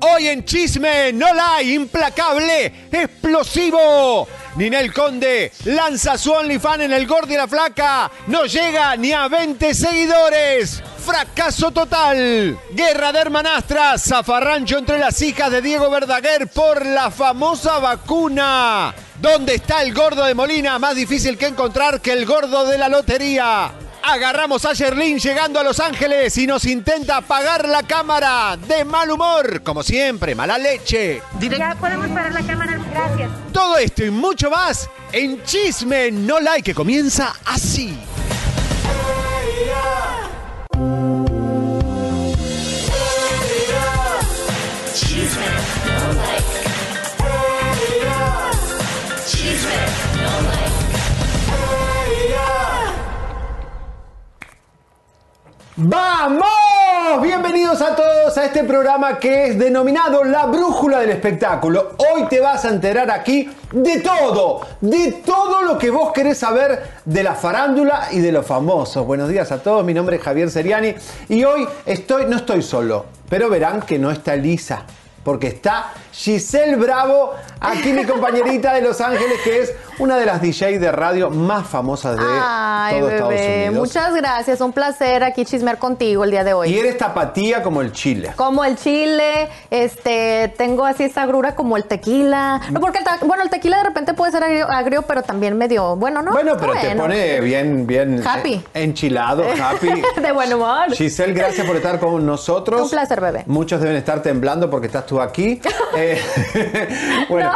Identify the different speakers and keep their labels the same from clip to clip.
Speaker 1: Hoy en Chisme no la implacable, explosivo. Ninel Conde lanza su OnlyFans en el gordo y la flaca. No llega ni a 20 seguidores. Fracaso total. Guerra de hermanastras. Zafarrancho entre las hijas de Diego Verdaguer por la famosa vacuna. ¿Dónde está el gordo de Molina? Más difícil que encontrar que el gordo de la lotería. Agarramos a Sherlyn llegando a Los Ángeles y nos intenta apagar la cámara. De mal humor, como siempre, mala leche.
Speaker 2: Ya podemos parar la cámara, gracias.
Speaker 1: Todo esto y mucho más en Chisme No Like, que comienza así. ¡Vamos! Bienvenidos a todos a este programa que es denominado La Brújula del Espectáculo. Hoy te vas a enterar aquí de todo, de todo lo que vos querés saber de la farándula y de los famosos. Buenos días a todos, mi nombre es Javier Seriani y hoy estoy, no estoy solo, pero verán que no está Lisa porque está Giselle Bravo, aquí mi compañerita de Los Ángeles, que es una de las DJs de radio más famosas de
Speaker 3: Ay,
Speaker 1: todo
Speaker 3: bebé,
Speaker 1: Estados Unidos.
Speaker 3: muchas gracias, un placer aquí chismear contigo el día de hoy.
Speaker 1: Y eres tapatía como el chile.
Speaker 3: Como el chile, este, tengo así esta agrura como el tequila. No, porque el bueno, el tequila de repente puede ser agrio, agrio, pero también medio bueno, ¿no?
Speaker 1: Bueno, pero te pone bien, bien
Speaker 3: Happy.
Speaker 1: eh, enchilado, happy.
Speaker 3: De buen humor.
Speaker 1: Giselle, gracias por estar con nosotros.
Speaker 3: Un placer, bebé.
Speaker 1: Muchos deben estar temblando porque estás tú aquí. Eh, bueno,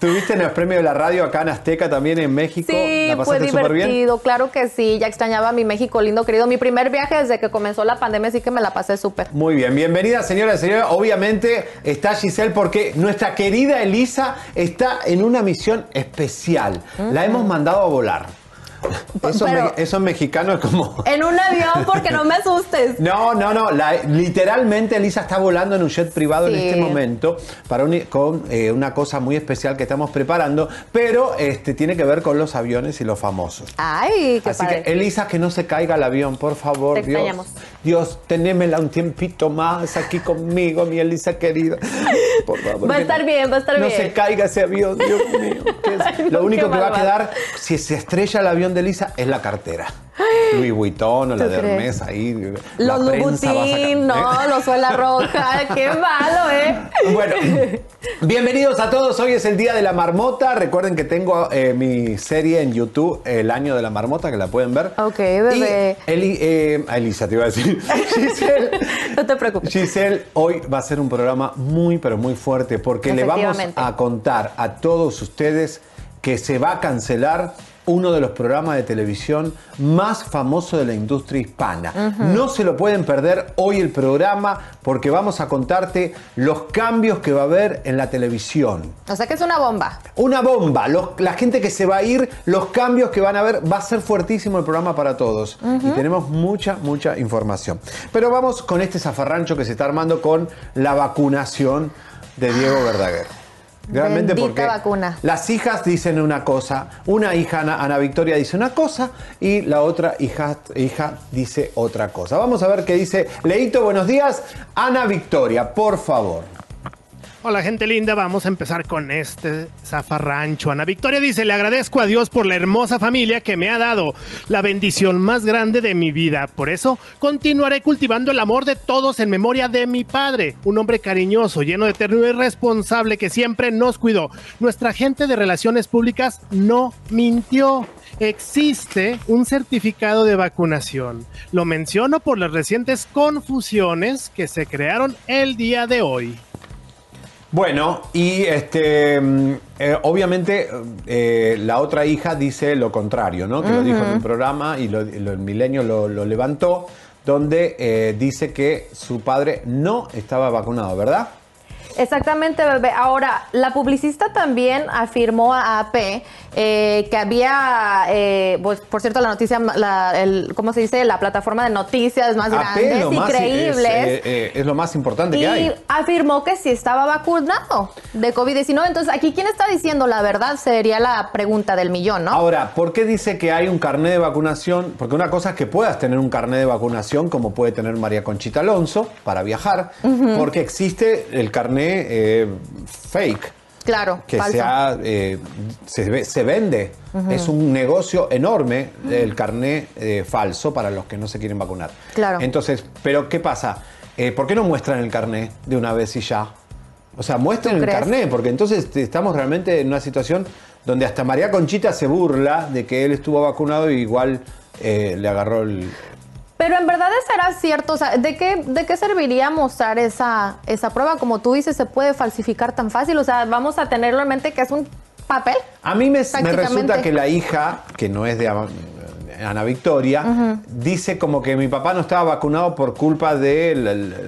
Speaker 1: tuviste en el premio de la radio acá en Azteca, también en México.
Speaker 3: Sí,
Speaker 1: ¿La
Speaker 3: fue
Speaker 1: súper bien?
Speaker 3: divertido, claro que sí. Ya extrañaba mi México lindo, querido. Mi primer viaje desde que comenzó la pandemia, así que me la pasé súper.
Speaker 1: Muy bien, bienvenida señora y señora. Obviamente está Giselle porque nuestra querida Elisa está en una misión especial. La hemos mandado a volar. Eso,
Speaker 3: Pero-
Speaker 1: me- eso en mexicano es como...
Speaker 3: En un avión, porque no me asustes.
Speaker 1: No, no, no. la- literalmente Elisa está volando en un jet privado en este momento para un- con eh, una cosa muy especial que estamos preparando, pero este, tiene que ver con los aviones y los famosos.
Speaker 3: Ay, qué
Speaker 1: Así
Speaker 3: padre.
Speaker 1: que, Elisa, que no se caiga el avión, por favor,
Speaker 3: Te
Speaker 1: Dios.
Speaker 3: extrañamos.
Speaker 1: Dios, tenémela un tiempito más aquí conmigo, mi Elisa querida. Por favor,
Speaker 3: Va a estar
Speaker 1: no-
Speaker 3: bien, va a estar
Speaker 1: no
Speaker 3: bien.
Speaker 1: se caiga ese avión, Dios mío.
Speaker 3: Ay, no,
Speaker 1: lo único que va a quedar, si se estrella el avión de Elisa, es la cartera. Louis Vuitton o la
Speaker 3: ¿Tú
Speaker 1: de
Speaker 3: crees?
Speaker 1: Hermes ahí.
Speaker 3: Los Louboutin, no, los suela roja. qué malo, ¿eh?
Speaker 1: Bueno, bienvenidos a todos. Hoy es el Día de la Marmota. Recuerden que tengo eh, mi serie en YouTube, El Año de la Marmota, que la pueden ver.
Speaker 3: Ok, bebé.
Speaker 1: Y Eli- eh, Elisa te iba a decir. Giselle,
Speaker 3: No te preocupes.
Speaker 1: Giselle, hoy va a ser un programa muy, pero muy fuerte porque le vamos a contar a todos ustedes que se va a cancelar uno de los programas de televisión más famosos de la industria hispana. No se lo pueden perder hoy el programa porque vamos a contarte los cambios que va a haber en la televisión.
Speaker 3: O sea que es una bomba.
Speaker 1: Una bomba, los- la gente que se va a ir, los cambios que van a haber, va a ser fuertísimo el programa para todos. Y tenemos mucha, mucha información. Pero vamos con este zafarrancho que se está armando con la vacunación de Diego Verdaguer. Realmente
Speaker 3: Bendita
Speaker 1: porque
Speaker 3: vacuna.
Speaker 1: las hijas dicen una cosa, una hija, Ana, Ana Victoria, dice una cosa y la otra hija, hija dice otra cosa. Vamos a ver qué dice Leito, buenos días. Ana Victoria, por favor.
Speaker 4: Hola gente linda, vamos a empezar con este zafarrancho. Ana Victoria dice, le agradezco a Dios por la hermosa familia que me ha dado, la bendición más grande de mi vida. Por eso continuaré cultivando el amor de todos en memoria de mi padre, un hombre cariñoso, lleno de ternura y responsable que siempre nos cuidó. Nuestra gente de relaciones públicas no mintió. Existe un certificado de vacunación. Lo menciono por las recientes confusiones que se crearon el día de hoy.
Speaker 1: Bueno, y este, mm, eh, obviamente eh, la otra hija dice lo contrario, ¿no? Que lo dijo en un programa y lo, lo- el milenio lo, lo levantó, donde eh, dice que su padre no estaba vacunado, ¿verdad?
Speaker 3: Exactamente, bebé. Ahora, la publicista también afirmó a AP eh, que había, eh, pues, por cierto, la noticia, la, el, ¿cómo se dice? La plataforma de noticias más
Speaker 1: AP
Speaker 3: grandes,
Speaker 1: lo más-
Speaker 3: increíbles.
Speaker 1: Es, eh, es lo más importante que
Speaker 3: y
Speaker 1: hay.
Speaker 3: afirmó que sí estaba vacunado de COVID-19. Entonces, aquí, ¿quién está diciendo la verdad? Sería la pregunta del millón, ¿no?
Speaker 1: Ahora, ¿por qué dice que hay un carnet de vacunación? Porque una cosa es que puedas tener un carnet de vacunación como puede tener María Conchita Alonso para viajar, porque existe el carnet eh, fake.
Speaker 3: Claro,
Speaker 1: que sea, eh, se, ve- se vende. Es un negocio enorme el carné eh, falso para los que no se quieren vacunar.
Speaker 3: Claro.
Speaker 1: Entonces, pero ¿qué pasa? Eh, ¿Por qué no muestran el carné de una vez y ya? O sea, muestren
Speaker 3: ¿Tú
Speaker 1: el carné, porque entonces estamos realmente en una situación donde hasta María Conchita se burla de que él estuvo vacunado y igual le agarró el...
Speaker 3: Pero en verdad será cierto, o sea, ¿de qué, ¿de qué serviría mostrar esa, esa prueba? Como tú dices, se puede falsificar tan fácil, o sea, vamos a tenerlo en mente que es un papel.
Speaker 1: A mí me, me resulta que la hija, que no es de Ana Victoria, dice como que mi papá no estaba vacunado por culpa de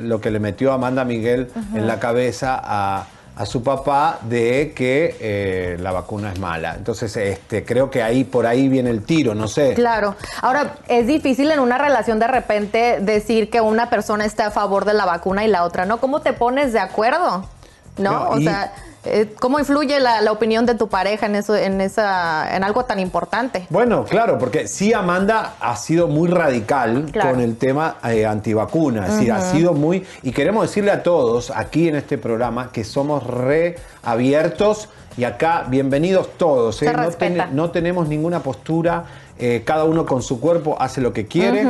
Speaker 1: lo que le metió Amanda Miguel en la cabeza a, a su papá de que eh, la vacuna es mala. Entonces, este, creo que ahí por ahí viene el tiro, no sé.
Speaker 3: Claro. Ahora, es difícil en una relación de repente decir que una persona está a favor de la vacuna y la otra no. ¿Cómo te pones de acuerdo? ¿No?
Speaker 1: No,
Speaker 3: o
Speaker 1: y-
Speaker 3: sea, eh, ¿cómo influye la, la opinión de tu pareja en eso, en esa, en algo tan importante?
Speaker 1: Bueno, claro, porque sí Amanda ha sido muy radical
Speaker 3: Claro.
Speaker 1: con el tema eh, antivacuna, es decir, ha sido muy... Y queremos decirle a todos aquí en este programa que somos reabiertos y acá bienvenidos todos. ¿eh? No, no tenemos ninguna postura, eh, cada uno con su cuerpo hace lo que quiere.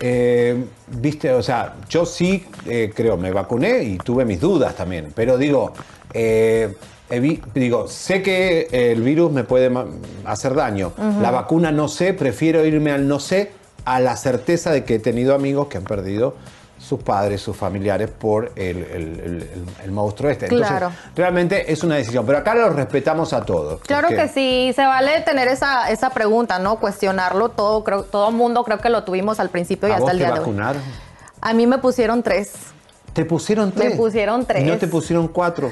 Speaker 1: Eh, Viste, o sea, yo sí eh, creo, me vacuné y tuve mis dudas también, pero digo... eh, digo, sé que el virus me puede hacer daño. La vacuna no sé, prefiero irme al no sé, a la certeza de que he tenido amigos que han perdido sus padres, sus familiares por el, el- el- el- el monstruo este. Entonces,
Speaker 3: Claro.
Speaker 1: realmente es una decisión. Pero acá los respetamos a todos.
Speaker 3: Claro
Speaker 1: porque-
Speaker 3: que sí, se vale tener esa, esa pregunta, ¿no? Cuestionarlo todo, creo, todo mundo creo que lo tuvimos al principio y
Speaker 1: ¿A
Speaker 3: hasta
Speaker 1: vos
Speaker 3: el
Speaker 1: te
Speaker 3: día de hoy. A mí me pusieron tres.
Speaker 1: ¿Te pusieron
Speaker 3: Me
Speaker 1: tres?
Speaker 3: pusieron tres.
Speaker 1: ¿Y no te pusieron cuatro?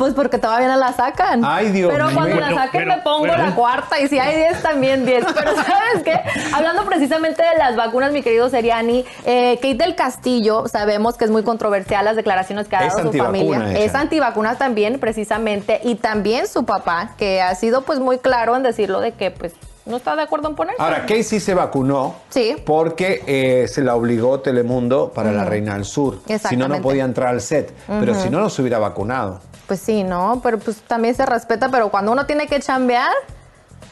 Speaker 3: Pues porque todavía no la sacan.
Speaker 1: Ay, Dios
Speaker 3: Pero cuando la saquen
Speaker 4: pero-
Speaker 3: me pongo la cuarta y si hay 10 también 10. Pero ¿sabes qué? Hablando precisamente de las vacunas, mi querido Seriani, eh, Kate del Castillo, sabemos que es muy controversial las declaraciones que ha
Speaker 1: Es
Speaker 3: dado su familia.
Speaker 1: ella.
Speaker 3: Es antivacuna también, precisamente. Y también su papá, que ha sido pues muy claro en decirlo de que pues no está de acuerdo en ponerse.
Speaker 1: Ahora, Casey se vacunó
Speaker 3: Sí.
Speaker 1: porque eh, se la obligó Telemundo para la Reina del Sur. Si no, no podía entrar al set. Pero si no, no se hubiera vacunado.
Speaker 3: Pues sí, ¿no? Pero pues también se respeta, pero cuando uno tiene que chambear,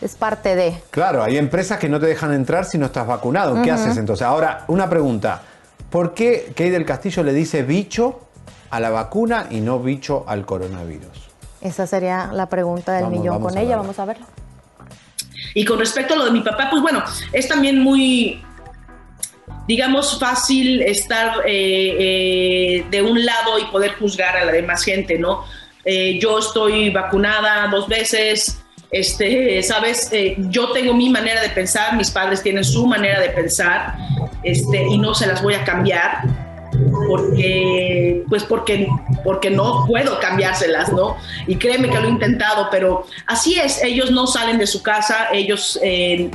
Speaker 3: es parte de.
Speaker 1: Claro, hay empresas que no te dejan entrar si no estás vacunado. ¿Qué haces entonces? Ahora, una pregunta. ¿Por qué Kate del Castillo le dice bicho a la vacuna y no bicho al coronavirus?
Speaker 3: Esa sería la pregunta del
Speaker 1: Vamos,
Speaker 3: millón
Speaker 1: vamos
Speaker 3: con ella.
Speaker 1: verla.
Speaker 3: Vamos a verlo.
Speaker 5: Y con respecto a lo de mi papá, pues bueno, es también muy, digamos, fácil estar eh, eh, de un lado y poder juzgar a la demás gente, ¿no? Eh, yo estoy vacunada dos veces, este, sabes, Eh, yo tengo mi manera de pensar, mis padres tienen su manera de pensar, este, y no se las voy a cambiar porque pues porque porque no puedo cambiárselas, ¿no? Y créeme que lo he intentado, pero así es, ellos no salen de su casa, ellos eh,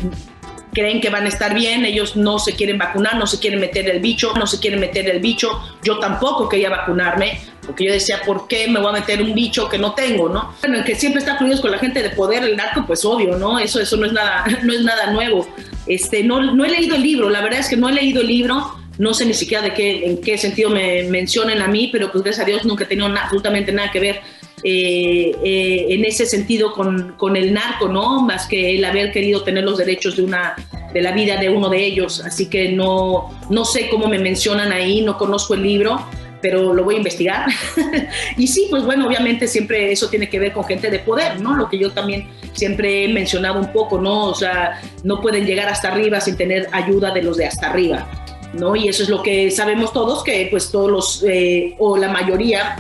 Speaker 5: creen que van a estar bien, ellos no se quieren vacunar, no se quieren meter el bicho, no se quieren meter el bicho, yo tampoco quería vacunarme, porque yo decía, ¿por qué me voy a meter un bicho que no tengo, no? Bueno, el que siempre está fluidos con la gente de poder, el narco, pues obvio, ¿no? Eso, eso no es nada, no es nada nuevo. Este, no, no he leído el libro, la verdad es que no he leído el libro, no sé ni siquiera de qué, en qué sentido me mencionen a mí, pero pues gracias a Dios nunca he tenido na- absolutamente nada que ver eh, eh, en ese sentido con, con el narco, ¿no? Más que el haber querido tener los derechos de una de la vida de uno de ellos. Así que no, no sé cómo me mencionan ahí, no conozco el libro, pero lo voy a investigar. y sí, pues bueno, obviamente siempre eso tiene que ver con gente de poder, ¿no? Lo que yo también siempre he mencionado un poco, ¿no? O sea, no pueden llegar hasta arriba sin tener ayuda de los de hasta arriba. ¿No? Y eso es lo que sabemos todos, que pues todos los, eh, o la mayoría,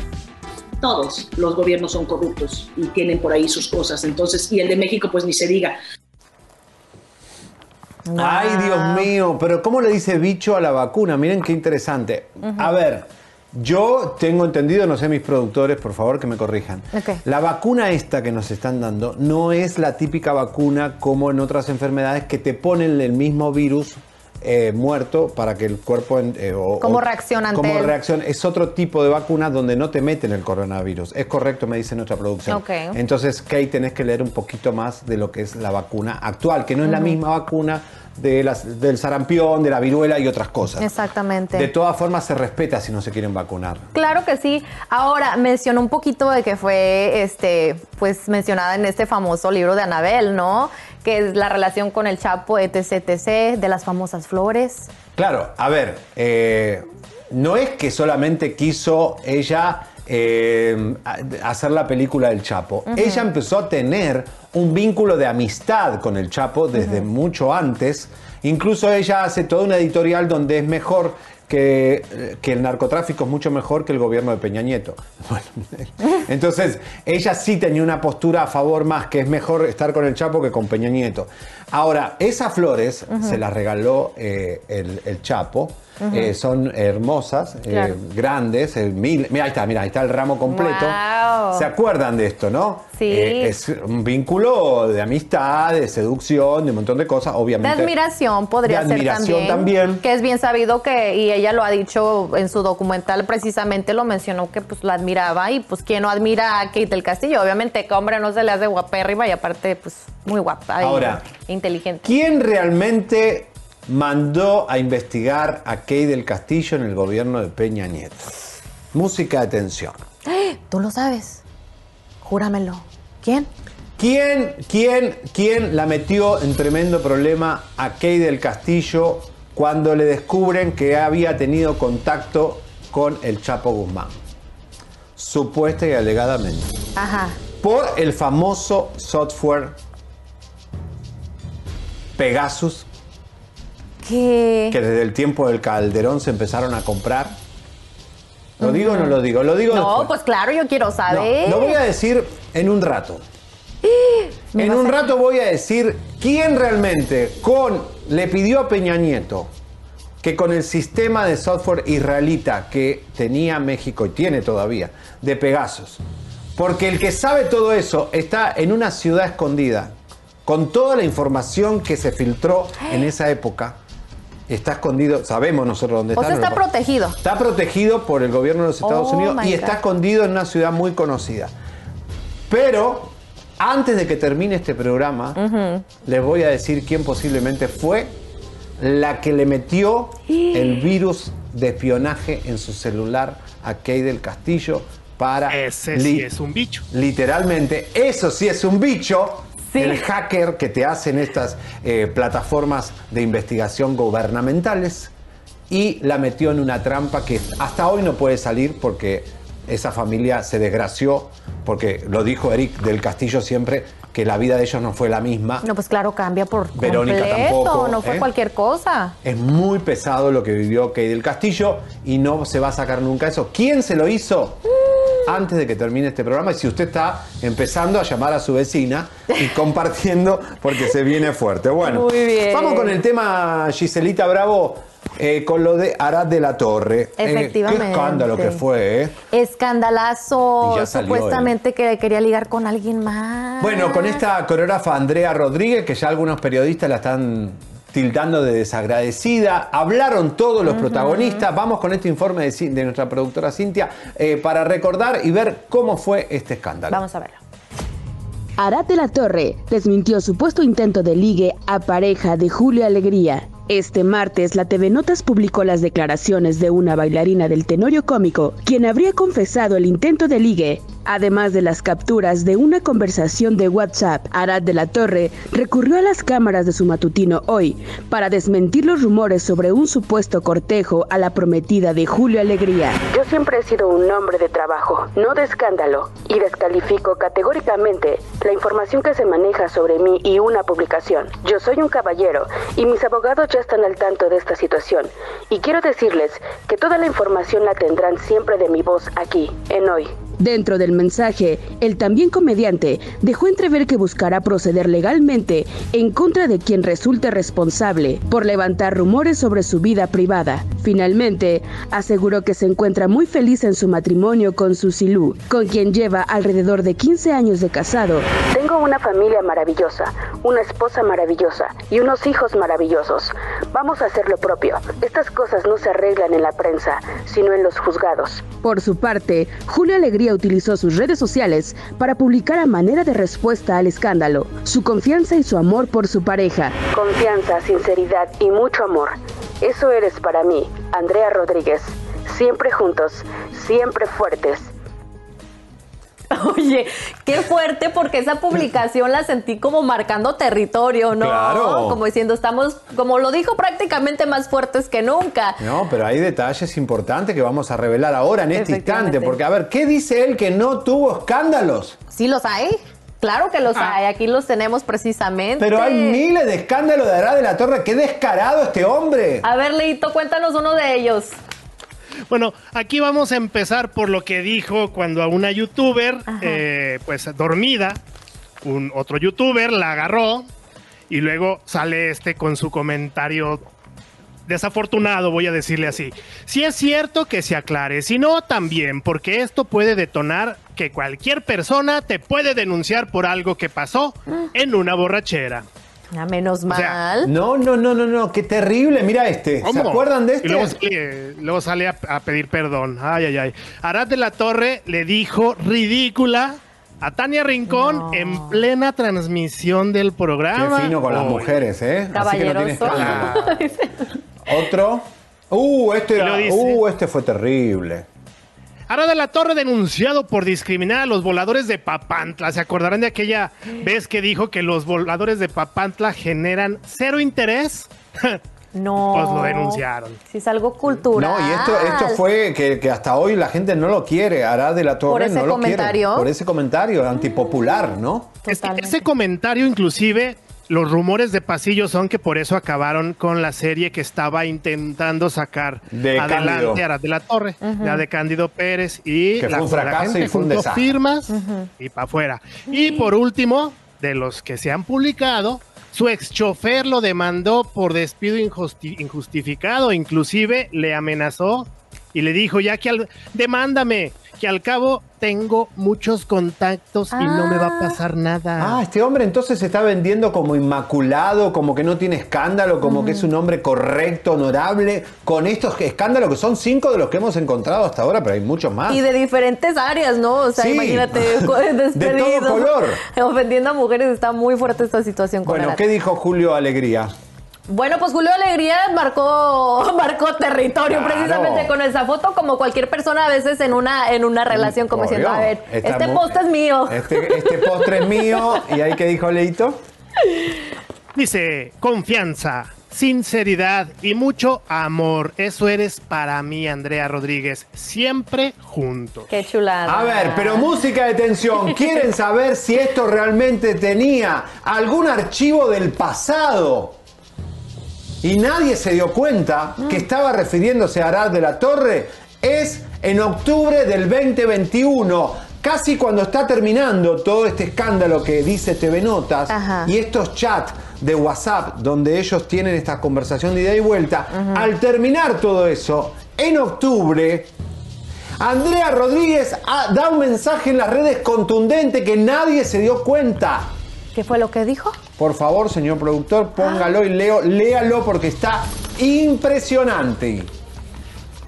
Speaker 5: todos los gobiernos son corruptos y tienen por ahí sus cosas. Entonces, y el de México, pues ni se diga.
Speaker 1: Ay, Dios mío, pero ¿cómo le dice bicho a la vacuna? Miren qué interesante. A ver, yo tengo entendido, no sé mis productores, por favor que me corrijan. La vacuna esta que nos están dando no es la típica vacuna como en otras enfermedades que te ponen el mismo virus eh, muerto para que el cuerpo... eh, o-
Speaker 3: Como
Speaker 1: o-
Speaker 3: reacción ante
Speaker 1: Como
Speaker 3: él.
Speaker 1: reacción. Es otro tipo de vacuna donde no te meten el coronavirus. Es correcto, me dice nuestra producción. Entonces, Kate, tenés que leer un poquito más de lo que es la vacuna actual, que no es la misma vacuna de las, del sarampión, de la viruela y otras cosas.
Speaker 3: Exactamente.
Speaker 1: De todas formas, se respeta si no se quieren vacunar.
Speaker 3: Claro que sí. Ahora mencionó un poquito de que fue, este, pues mencionada en este famoso libro de Anabel, ¿no? Que es la relación con el Chapo, etc, etc, de las famosas flores.
Speaker 1: Claro, a ver, eh, no es que solamente quiso ella eh, hacer la película del Chapo. Ella empezó a tener un vínculo de amistad con el Chapo desde mucho antes. Incluso ella hace toda una editorial donde es mejor que, eh, que el narcotráfico es mucho mejor que el gobierno de Peña Nieto. Bueno, entonces, ella sí tenía una postura a favor más, que es mejor estar con el Chapo que con Peña Nieto. Ahora, esas flores se las regaló eh, el, el Chapo. Eh, son hermosas, eh, grandes, mil, mira ahí está, mira, ahí está el ramo completo.
Speaker 3: Wow.
Speaker 1: ¿Se acuerdan de esto, no?
Speaker 3: Sí.
Speaker 1: Eh, es un vínculo de amistad, de seducción, de un montón de cosas,
Speaker 3: De
Speaker 1: obviamente.
Speaker 3: admiración podría
Speaker 1: De
Speaker 3: ser
Speaker 1: admiración
Speaker 3: también,
Speaker 1: también.
Speaker 3: Que es bien sabido que, y ella lo ha dicho en su documental, precisamente lo mencionó que pues la admiraba y pues quien no admira a Kate del Castillo, obviamente que hombre no se le hace guapérrima y aparte pues muy guapa y
Speaker 1: Ahora,
Speaker 3: inteligente.
Speaker 1: ¿Quién realmente mandó a investigar a Kay del Castillo en el gobierno de Peña Nieto? Música de tensión.
Speaker 3: Tú lo sabes. Júramelo. ¿Quién?
Speaker 1: ¿Quién, quién, quién la metió en tremendo problema a Kay del Castillo cuando le descubren que había tenido contacto con el Chapo Guzmán? Supuesta y alegadamente.
Speaker 3: Ajá.
Speaker 1: Por el famoso software Pegasus
Speaker 3: ¿Qué?
Speaker 1: que desde el tiempo del Calderón se empezaron a comprar. ¿Lo digo o no lo digo? Lo digo
Speaker 3: No,
Speaker 1: después.
Speaker 3: pues claro, yo quiero
Speaker 1: No,
Speaker 3: saber.
Speaker 1: lo voy a decir en un rato. En un
Speaker 3: a-
Speaker 1: rato voy a decir quién realmente con le pidió a Peña Nieto que con el sistema de software israelita que tenía México y tiene todavía de Pegasus, porque el que sabe todo eso está en una ciudad escondida con toda la información que se filtró en esa época. Está escondido, sabemos nosotros dónde
Speaker 3: O
Speaker 1: está.
Speaker 3: sea,
Speaker 1: no
Speaker 3: está protegido.
Speaker 1: Está protegido por el gobierno de los Estados
Speaker 3: Oh,
Speaker 1: Unidos
Speaker 3: my
Speaker 1: y está escondido en una ciudad muy conocida. Pero antes de que termine este programa, les voy a decir quién posiblemente fue la que le metió el virus de espionaje en su celular a Kay del Castillo para
Speaker 4: Ese sí es un bicho.
Speaker 1: Literalmente, eso sí es un bicho.
Speaker 3: Sí.
Speaker 1: El hacker que te hacen estas eh, plataformas de investigación gubernamentales y la metió en una trampa que hasta hoy no puede salir porque esa familia se desgració, porque lo dijo Eric del Castillo siempre, que la vida de ellos no fue la misma.
Speaker 3: No, pues claro, cambia por
Speaker 1: Verónica
Speaker 3: completo.
Speaker 1: tampoco,
Speaker 3: no fue
Speaker 1: ¿eh?
Speaker 3: cualquier cosa.
Speaker 1: Es muy pesado lo que vivió Kay del Castillo y no se va a sacar nunca eso. ¿Quién se lo hizo? Antes de que termine este programa, y si usted está empezando a llamar a su vecina y compartiendo porque se viene fuerte. Bueno,
Speaker 3: Muy bien.
Speaker 1: vamos con el tema Giselita Bravo, eh, con lo de Arad de la Torre. Eh,
Speaker 3: Efectivamente.
Speaker 1: qué escándalo que fue, ¿eh?
Speaker 3: Escandalazo. Supuestamente que quería ligar con alguien más.
Speaker 1: Bueno, con esta coreógrafa Andrea Rodríguez, que ya algunos periodistas la están tildando de desagradecida, hablaron todos los protagonistas. Vamos con este informe de, nuestra productora Cintia eh, para recordar y ver cómo fue este escándalo.
Speaker 3: Vamos a verlo.
Speaker 6: Arad de la Torre desmintió supuesto intento de ligue a pareja de Julio Alegría. Este martes, la TV Notas publicó las declaraciones de una bailarina del tenorio cómico, quien habría confesado el intento de ligue. Además de las capturas de una conversación de WhatsApp, Arad de la Torre recurrió a las cámaras de su matutino hoy para desmentir los rumores sobre un supuesto cortejo a la prometida de Julio Alegría. Yo siempre he sido un hombre de trabajo, no de escándalo, y descalifico categóricamente la información que se maneja sobre mí y una publicación. Yo soy un caballero y mis abogados ya están al tanto de esta situación. Y quiero decirles que toda la información la tendrán siempre de mi voz aquí, en hoy. Dentro del mensaje, el también comediante dejó entrever que buscará proceder legalmente en contra de quien resulte responsable por levantar rumores sobre su vida privada. Finalmente, aseguró que se encuentra muy feliz en su matrimonio con Susilú, con quien lleva alrededor de 15 años de casado. Tengo una familia maravillosa, una esposa maravillosa y unos hijos maravillosos. Vamos a hacer lo propio. Estas cosas no se arreglan en la prensa, sino en los juzgados. Por su parte, Julio Alegría utilizó sus redes sociales para publicar a manera de respuesta al escándalo su confianza y su amor por su pareja. Confianza, sinceridad y mucho amor. Eso eres para mí, Andrea Rodríguez. Siempre juntos, siempre fuertes.
Speaker 3: Oye, qué fuerte porque esa publicación la sentí como marcando territorio, ¿no?
Speaker 1: Claro.
Speaker 3: Como diciendo, estamos, como lo dijo prácticamente más fuertes que nunca.
Speaker 1: No, pero hay detalles importantes que vamos a revelar ahora en este instante, porque a ver, ¿qué dice él que no tuvo escándalos?
Speaker 3: Sí los hay. Claro que los
Speaker 4: Ah.
Speaker 3: hay, aquí los tenemos precisamente.
Speaker 1: Pero hay miles de escándalos de Arad de la Torre. ¡Qué descarado este hombre!
Speaker 3: A ver, Leito, cuéntanos uno de ellos.
Speaker 4: Bueno, aquí vamos a empezar por lo que dijo cuando a una youtuber, eh, pues dormida, un otro youtuber la agarró y luego sale este con su comentario desafortunado, voy a decirle así. Si es cierto que se aclare, si no, también, porque esto puede detonar que cualquier persona te puede denunciar por algo que pasó en una borrachera.
Speaker 3: A menos
Speaker 4: sea,
Speaker 3: mal.
Speaker 1: No, no, no, no, no, qué terrible. Mira este. ¿Se acuerdan de este?
Speaker 4: Y luego sale, luego sale a, a pedir perdón. Ay, ay, ay. Arad de la Torre le dijo ridícula a Tania Rincón
Speaker 3: No.
Speaker 4: en plena transmisión del
Speaker 1: Qué
Speaker 4: programa.
Speaker 1: fino con las mujeres, ¿eh? Así que no tiene
Speaker 3: Caballeroso.
Speaker 1: Otro. Uh, este, era- uh, este fue terrible.
Speaker 4: Arad de la Torre denunciado por discriminar a los voladores de Papantla. ¿Se acordarán de aquella vez que dijo que los voladores de Papantla generan cero interés?
Speaker 3: No.
Speaker 4: Pues lo denunciaron.
Speaker 3: Si es algo cultural.
Speaker 1: No, y esto, esto fue que, que hasta hoy la gente no lo quiere. Arad de la Torre
Speaker 3: ese
Speaker 1: no lo
Speaker 3: comentario.
Speaker 1: quiere. Por ese comentario antipopular, ¿no?
Speaker 4: Es que
Speaker 3: Totalmente.
Speaker 4: ese comentario, inclusive, los rumores de pasillo son que por eso acabaron con la serie que estaba intentando sacar
Speaker 1: De
Speaker 4: adelante. Arad de la Torre, la de Cándido Pérez y
Speaker 1: Que fue
Speaker 4: la,
Speaker 1: un fracaso
Speaker 4: la gente
Speaker 1: y fue un
Speaker 4: juntó
Speaker 1: desastre.
Speaker 4: firmas y para afuera. Y por último, de los que se han publicado, su ex chofer lo demandó por despido injusti- injustificado, inclusive le amenazó y le dijo ya que al, demándame, que al cabo tengo muchos contactos y no me va a
Speaker 3: Ah.
Speaker 4: pasar nada.
Speaker 1: Ah, este hombre entonces se está vendiendo como inmaculado, como que no tiene escándalo, como que es un hombre correcto, honorable, con estos escándalos que son cinco de los que hemos encontrado hasta ahora, pero hay muchos más.
Speaker 3: Y de diferentes áreas, ¿no? O sea,
Speaker 1: Sí.
Speaker 3: imagínate,
Speaker 1: De todo color.
Speaker 3: Ofendiendo a mujeres, está muy fuerte esta situación con
Speaker 1: Bueno,
Speaker 3: Arad.
Speaker 1: ¿qué dijo Julio Alegría?
Speaker 3: Bueno, pues Julio Alegría marcó, marcó territorio
Speaker 1: Claro.
Speaker 3: precisamente con esa foto, como cualquier persona a veces en una, en una relación, como diciendo, a ver,
Speaker 1: Está
Speaker 3: este
Speaker 1: muy-
Speaker 3: post es mío.
Speaker 1: Este, este postre es mío. ¿Y ahí qué dijo Leito?
Speaker 4: Dice, confianza, sinceridad y mucho amor. Eso eres para mí, Andrea Rodríguez. Siempre juntos.
Speaker 3: Qué chulada.
Speaker 1: A ver, pero música de tensión. ¿Quieren saber si esto realmente tenía algún archivo del pasado? Y nadie se dio cuenta que estaba refiriéndose a Arad de la Torre. Es en octubre del 2021. Casi cuando está terminando todo este escándalo que dice TV Notas
Speaker 3: Ajá.
Speaker 1: y estos chats de WhatsApp donde ellos tienen esta conversación de ida y vuelta, al terminar todo eso, en octubre, Andrea Rodríguez ah, da un mensaje en las redes contundente que nadie se dio cuenta.
Speaker 3: ¿Qué fue lo que dijo?
Speaker 1: Por favor, señor productor, póngalo y leo, léalo porque está impresionante.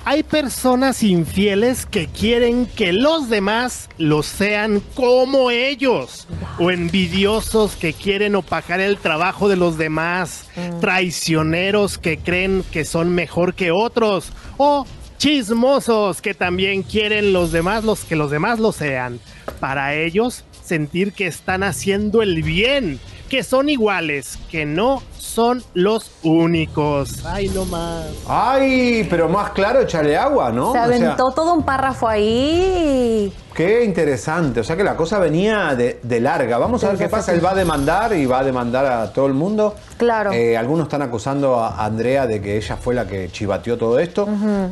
Speaker 4: Hay personas infieles que quieren que los demás los sean como ellos. O envidiosos que quieren opacar el trabajo de los demás. Traicioneros que creen que son mejor que otros. O chismosos que también quieren los demás los que los demás lo sean. Para ellos sentir que están haciendo el bien, que son iguales, que no son los únicos. Ay, no más.
Speaker 1: Ay, pero más claro, échale agua, ¿no?
Speaker 3: Se
Speaker 1: O sea,
Speaker 3: aventó todo un párrafo ahí.
Speaker 1: Qué interesante. O sea que la cosa venía de, de larga. Vamos a ver qué pasa. Él va a demandar y va a demandar a todo el mundo.
Speaker 3: Claro.
Speaker 1: Eh, algunos están acusando a Andrea de que ella fue la que chivateó todo esto.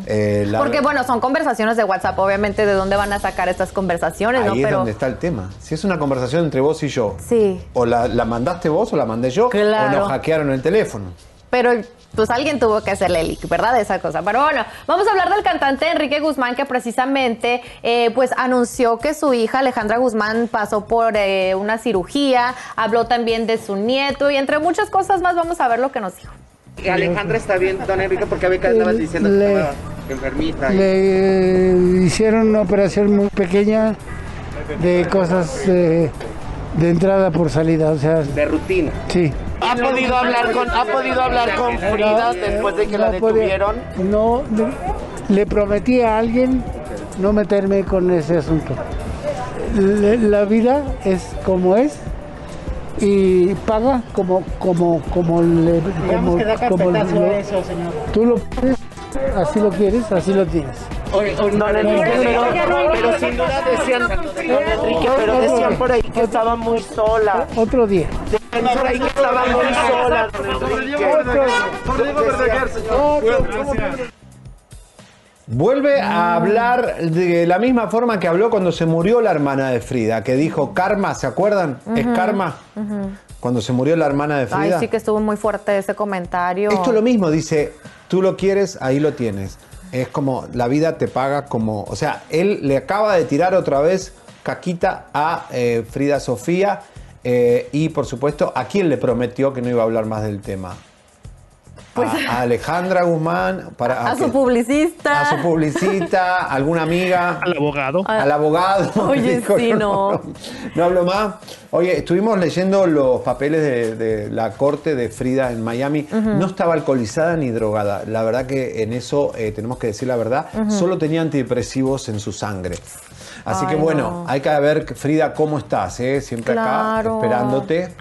Speaker 1: Eh, la-
Speaker 3: Porque bueno, son conversaciones de WhatsApp, obviamente, ¿de dónde van a sacar estas conversaciones?
Speaker 1: Ahí
Speaker 3: ¿no?
Speaker 1: es
Speaker 3: Pero
Speaker 1: donde está el tema. Si es una conversación entre vos y yo,
Speaker 3: Sí.
Speaker 1: o la, la mandaste vos o la mandé yo,
Speaker 3: Claro.
Speaker 1: o nos hackearon el teléfono.
Speaker 3: Pero pues alguien tuvo que hacerle el leak, ¿verdad? Esa cosa. Pero bueno, vamos a hablar del cantante Enrique Guzmán, que precisamente eh, pues anunció que su hija Alejandra Guzmán pasó por eh, una cirugía, habló también de su nieto y entre muchas cosas más vamos a ver lo que nos dijo.
Speaker 7: Alejandra está bien, don Enrique, porque había que andabas diciendo que
Speaker 8: Le-
Speaker 7: estaba enfermita. y-
Speaker 8: Le eh, hicieron una operación muy pequeña de cosas eh, de entrada por salida, o sea,
Speaker 7: de rutina.
Speaker 8: sí.
Speaker 7: ¿Ha podido hablar con, ha podido hablar con Frida después de que la detuvieron?
Speaker 8: No, le, le prometí a alguien no meterme con ese asunto. Le- la vida es como es y paga como como como le como, como lo- tú lo quieres, así lo quieres, así lo tienes.
Speaker 7: Don Enrique, pero, pero sin duda decían, Enrique, pero decían por ahí que estaba muy sola.
Speaker 8: Otro día.
Speaker 7: Decían por ahí que estaba muy sola, don Enrique.
Speaker 1: Vuelve a hablar de la misma forma que habló cuando se murió la hermana de Frida, que dijo karma, ¿se acuerdan? Es karma. Cuando se murió la hermana de
Speaker 3: Ay,
Speaker 1: Frida.
Speaker 3: sí que estuvo muy fuerte ese comentario.
Speaker 1: Esto es lo mismo, dice, tú lo quieres, ahí lo tienes. Es como la vida te paga como, o sea, él le acaba de tirar otra vez caquita a eh, Frida Sofía eh, y por supuesto a quien le prometió que no iba a hablar más del tema. A, a Alejandra Guzmán, para,
Speaker 3: Pues a su
Speaker 1: que-
Speaker 3: publicista.
Speaker 1: a su publicita, alguna amiga.
Speaker 4: Al abogado.
Speaker 1: Al abogado.
Speaker 3: Oye,
Speaker 1: Dijo,
Speaker 3: sí, no.
Speaker 1: no hablo más. Oye, estuvimos leyendo los papeles de, de la corte de Frida en Miami. No estaba alcoholizada ni drogada. La verdad que en eso eh, tenemos que decir la verdad. Solo tenía antidepresivos en su sangre. Así que bueno,
Speaker 3: no.
Speaker 1: hay que ver, Frida, cómo estás. eh? Siempre
Speaker 3: Claro.
Speaker 1: acá esperándote.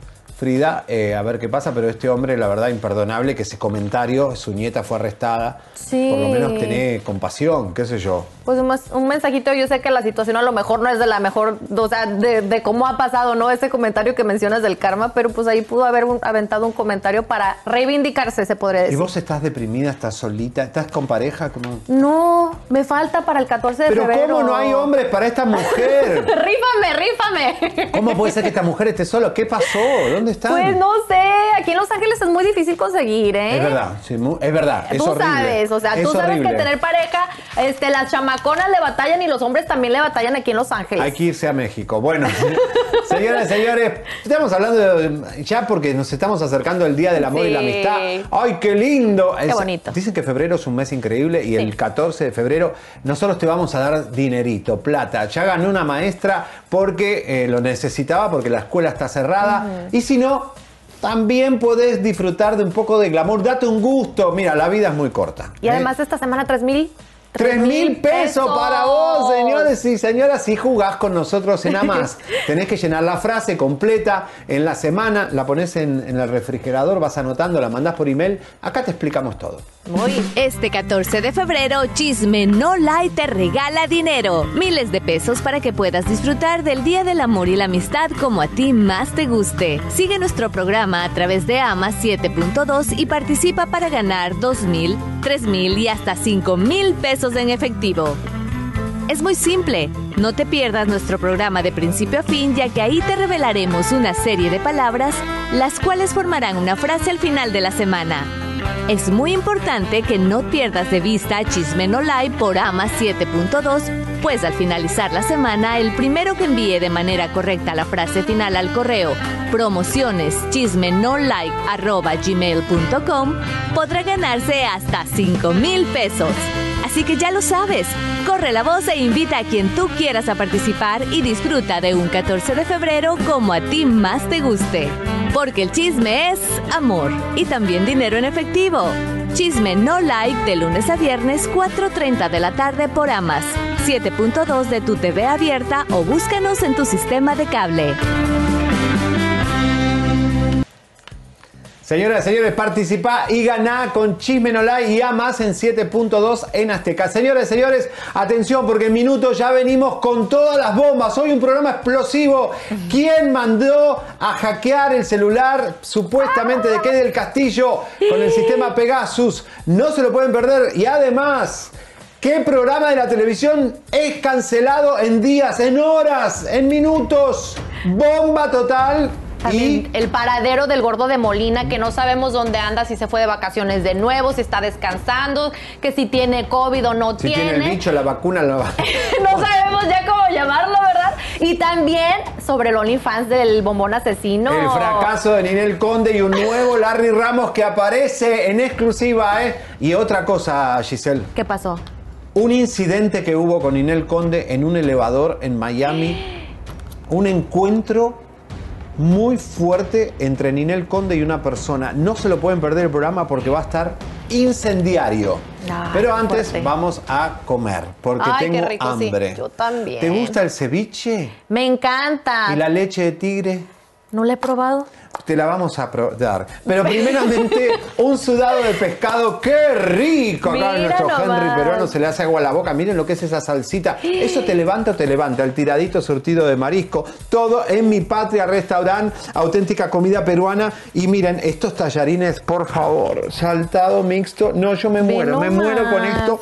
Speaker 1: Frida, eh, a ver qué pasa, pero este hombre, la verdad, imperdonable, que ese comentario, su nieta fue arrestada.
Speaker 3: Sí.
Speaker 1: Por lo menos tené compasión, qué sé yo.
Speaker 3: Pues un, un mensajito, yo sé que la situación a lo mejor no es de la mejor, o sea, de, de cómo ha pasado, ¿no? Ese comentario que mencionas del karma, pero pues ahí pudo haber un- aventado un comentario para reivindicarse, se podría
Speaker 1: ¿Y vos estás deprimida, estás solita, estás con pareja? ¿Cómo?
Speaker 3: No, me falta para el 14 de
Speaker 1: Pero
Speaker 3: febrero.
Speaker 1: ¿cómo no hay hombres para esta mujer?
Speaker 3: rífame, rífame.
Speaker 1: ¿Cómo puede ser que esta mujer esté sola? ¿Qué pasó? ¿Dónde están?
Speaker 3: Pues no sé, aquí en Los Ángeles es muy difícil conseguir, ¿eh?
Speaker 1: Es verdad, sí, es verdad. Es
Speaker 3: tú
Speaker 1: horrible.
Speaker 3: sabes, o sea,
Speaker 1: Es
Speaker 3: tú sabes
Speaker 1: horrible.
Speaker 3: que tener pareja, este, las chamaconas le batallan y los hombres también le batallan aquí en Los Ángeles.
Speaker 1: Hay que irse a México. Bueno, señoras y señores, estamos hablando de- ya porque nos estamos acercando el Día del Amor y la. Amistad. ¡Ay, qué lindo!
Speaker 3: Qué
Speaker 1: Es-
Speaker 3: bonito.
Speaker 1: Dicen que febrero es un mes increíble y el 14 de febrero nosotros te vamos a dar dinerito, plata. Ya gané una maestra porque eh, lo necesitaba, porque la escuela está cerrada. Y si también podés disfrutar de un poco de glamour. Date un gusto. Mira, la vida es muy corta.
Speaker 3: Y
Speaker 1: ¿eh?
Speaker 3: además esta semana tres mil.
Speaker 1: Tres mil pesos para vos, señores y señoras, si jugás con nosotros en Amas. Tenés que llenar la frase completa en la semana, la pones en, en el refrigerador, vas anotando, la mandás por email. Acá te explicamos todo.
Speaker 3: Muy.
Speaker 9: Este 14 de febrero, Chisme No Light te regala dinero. Miles de pesos para que puedas disfrutar del Día del Amor y la Amistad como a ti más te guste. Sigue nuestro programa a través de AMA 7.2 y participa para ganar 2 mil, 3 mil y hasta 5 mil pesos en efectivo. Es muy simple. No te pierdas nuestro programa de principio a fin, ya que ahí te revelaremos una serie de palabras, las cuales formarán una frase al final de la semana. Es muy importante que no pierdas de vista Chisme No Live por AMA 7.2, pues al finalizar la semana, el primero que envíe de manera correcta la frase final al correo promociones gmail.com podrá ganarse hasta 5 mil pesos. Así que ya lo sabes, corre la voz e invita a quien tú quieras a participar y disfruta de un 14 de febrero como a ti más te guste. Porque el chisme es amor y también dinero en efectivo. Chisme no like de lunes a viernes 4.30 de la tarde por Amas, 7.2 de tu TV abierta o búscanos en tu sistema de cable.
Speaker 1: Señoras y señores, participa y ganá con Chisme No Like y a más en 7.2 en Azteca. Señores y señores, atención porque en minutos ya venimos con todas las bombas. Hoy un programa explosivo. ¿Quién mandó a hackear el celular supuestamente de Kelly del Castillo con el sistema Pegasus? No se lo pueden perder y además... ¿Qué programa de la televisión es cancelado en días, en horas, en minutos? Bomba total.
Speaker 3: También
Speaker 1: Y
Speaker 3: el paradero del gordo de Molina, que no sabemos dónde anda, si se fue de vacaciones de nuevo, si está descansando, que si tiene COVID o no
Speaker 1: si tiene el bicho, la vacuna, la vacuna.
Speaker 3: no sabemos ya cómo llamarlo, ¿verdad? Y también sobre el OnlyFans del bombón asesino.
Speaker 1: El fracaso de Ninel Conde y un nuevo Larry Ramos que aparece en exclusiva, ¿eh? Y otra cosa, Giselle.
Speaker 3: ¿Qué pasó?
Speaker 1: Un incidente que hubo con Ninel Conde en un elevador en Miami. Un encuentro muy fuerte entre Ninel Conde y una persona. No se lo pueden perder el programa porque va a estar incendiario.
Speaker 3: Ay,
Speaker 1: Pero antes
Speaker 3: fuerte.
Speaker 1: vamos a comer porque
Speaker 3: Ay,
Speaker 1: tengo
Speaker 3: rico, sí.
Speaker 1: hambre.
Speaker 3: Yo también.
Speaker 1: ¿Te gusta el ceviche?
Speaker 3: Me encanta.
Speaker 1: ¿Y la leche de tigre?
Speaker 3: ¿No la he probado?
Speaker 1: Te la vamos a dar. Pero primeramente, un sudado de pescado. ¡Qué rico! Acá
Speaker 3: Mira
Speaker 1: nuestro
Speaker 3: nomás.
Speaker 1: Henry peruano se le hace agua a la boca. Miren lo que es esa salsita. Eso te levanta o te levanta. El tiradito surtido de marisco. Todo en mi patria restaurante. Auténtica comida peruana. Y miren, estos tallarines, por favor. Saltado mixto. No, yo me muero. Me
Speaker 3: nomás.
Speaker 1: muero con esto.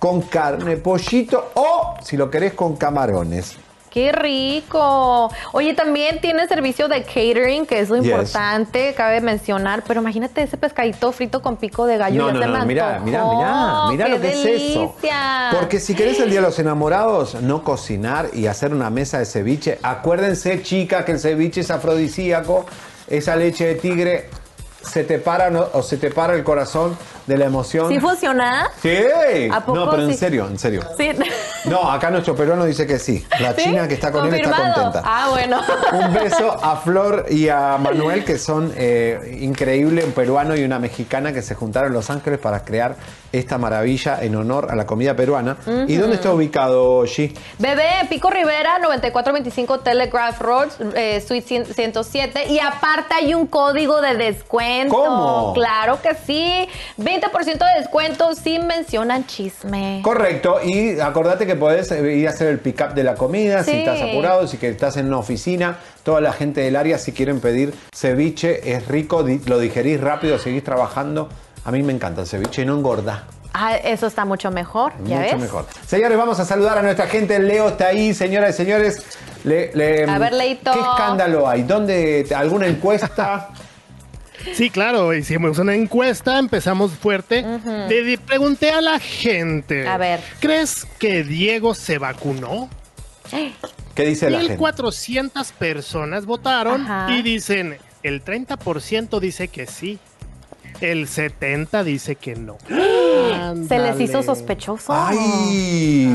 Speaker 1: Con carne, pollito o, si lo querés, con camarones.
Speaker 3: ¡Qué rico! Oye, también tiene servicio de catering, que es lo
Speaker 1: Yes.
Speaker 3: importante, cabe mencionar. Pero imagínate ese pescadito frito con pico de gallo.
Speaker 1: No, no,
Speaker 3: me
Speaker 1: no, mira, mira, mira, mira
Speaker 3: ¡Qué
Speaker 1: lo que es eso. Porque si querés el Día de los Enamorados, no cocinar y hacer una mesa de ceviche, acuérdense, chicas, que el ceviche es afrodisíaco, esa leche de tigre se te para no- o se te para el corazón de la emoción.
Speaker 3: ¿Sí funciona?
Speaker 1: Sí.
Speaker 3: ¿A poco
Speaker 1: No, pero en serio, en serio.
Speaker 3: Sí.
Speaker 1: No, acá nuestro peruano dice que sí. La
Speaker 3: ¿Sí?
Speaker 1: china que está con él está contenta.
Speaker 3: Ah, bueno.
Speaker 1: Un beso a Flor y a Manuel, que son eh, increíbles, un peruano y una mexicana que se juntaron en Los Ángeles para crear esta maravilla en honor a la comida peruana. ¿Y dónde está ubicado, G?
Speaker 3: Bebé, Pico Rivera, 9425 Telegraph Road, eh, Suite 100 107. Y aparte hay un código de descuento.
Speaker 1: ¿Cómo?
Speaker 3: Claro que sí. 20% de descuento si mencionan chisme.
Speaker 1: Correcto, y acordate que podés eh, ir a hacer el pick-up de la comida si estás apurado, si que estás en una oficina, toda la gente del área si quieren pedir ceviche, es rico, lo digerís rápido, seguís trabajando. A mí me encanta el ceviche y no engorda.
Speaker 3: Ah, eso está mucho mejor, ¿ya
Speaker 1: Mucho
Speaker 3: ves?
Speaker 1: mejor. Señores, vamos a saludar a nuestra gente. Leo está ahí, señoras y señores. Le- le-
Speaker 3: A ver, Leito.
Speaker 1: ¿Qué escándalo hay? ¿Dónde? ¿Alguna encuesta?
Speaker 4: Sí, claro, hicimos una encuesta, empezamos fuerte. Le di- pregunté a la gente.
Speaker 3: A ver.
Speaker 4: ¿Crees que Diego se vacunó?
Speaker 1: ¿Qué dice la gente?
Speaker 4: 1400 personas votaron
Speaker 3: Ajá.
Speaker 4: y dicen, el 30% dice que sí, el 70% dice que no.
Speaker 3: Se les hizo sospechoso.
Speaker 1: ¡Ay,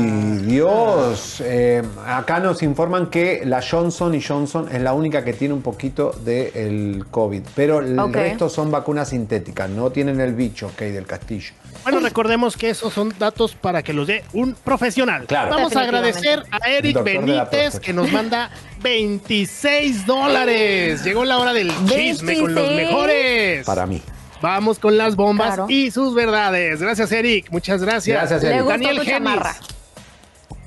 Speaker 1: Dios! Eh, acá nos informan que la Johnson y Johnson es la única que tiene un poquito del COVID, pero el resto son vacunas sintéticas, no tienen el bicho, ok, del castillo.
Speaker 4: Bueno, recordemos que esos son datos para que los dé un profesional.
Speaker 1: Claro.
Speaker 4: Vamos a agradecer a Eric Benítez
Speaker 1: próstata.
Speaker 4: que nos manda 26 dólares. Llegó la hora del chisme con los
Speaker 3: 26.
Speaker 4: mejores.
Speaker 1: Para mí.
Speaker 4: Vamos con las bombas
Speaker 3: Claro.
Speaker 4: y sus verdades. Gracias, Eric. Muchas gracias.
Speaker 1: Gracias,
Speaker 3: Le
Speaker 1: Eric.
Speaker 3: gustó
Speaker 4: Daniel
Speaker 3: tu
Speaker 4: Genis.
Speaker 3: chamarra.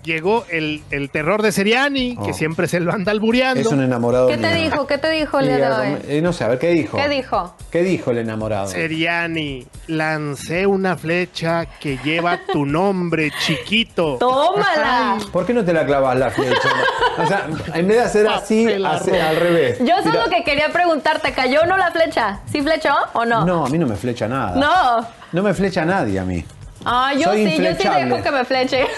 Speaker 4: Llegó el, el terror de Seriani, que
Speaker 1: Oh.
Speaker 4: siempre se lo anda albureando.
Speaker 1: Es un enamorado
Speaker 3: ¿Qué te
Speaker 1: mío.
Speaker 3: dijo? ¿Qué te dijo el
Speaker 1: Y,
Speaker 3: día de
Speaker 1: eh,
Speaker 3: hoy?
Speaker 1: no sé, a ver, ¿qué dijo?
Speaker 3: ¿Qué dijo?
Speaker 1: ¿Qué dijo el enamorado?
Speaker 4: Seriani, lancé una flecha que lleva tu nombre, chiquito.
Speaker 3: ¡Tómala!
Speaker 1: ¿Por qué no te la clavas la flecha? O sea, en vez de hacer así, hace al revés.
Speaker 3: Yo eso es lo que quería preguntarte. ¿Cayó o no la flecha? ¿Sí flechó o no?
Speaker 1: No, a mí no me flecha nada.
Speaker 3: No.
Speaker 1: No me flecha nadie a mí.
Speaker 3: Ah, yo
Speaker 1: Soy
Speaker 3: sí, yo sí dejo que me fleche.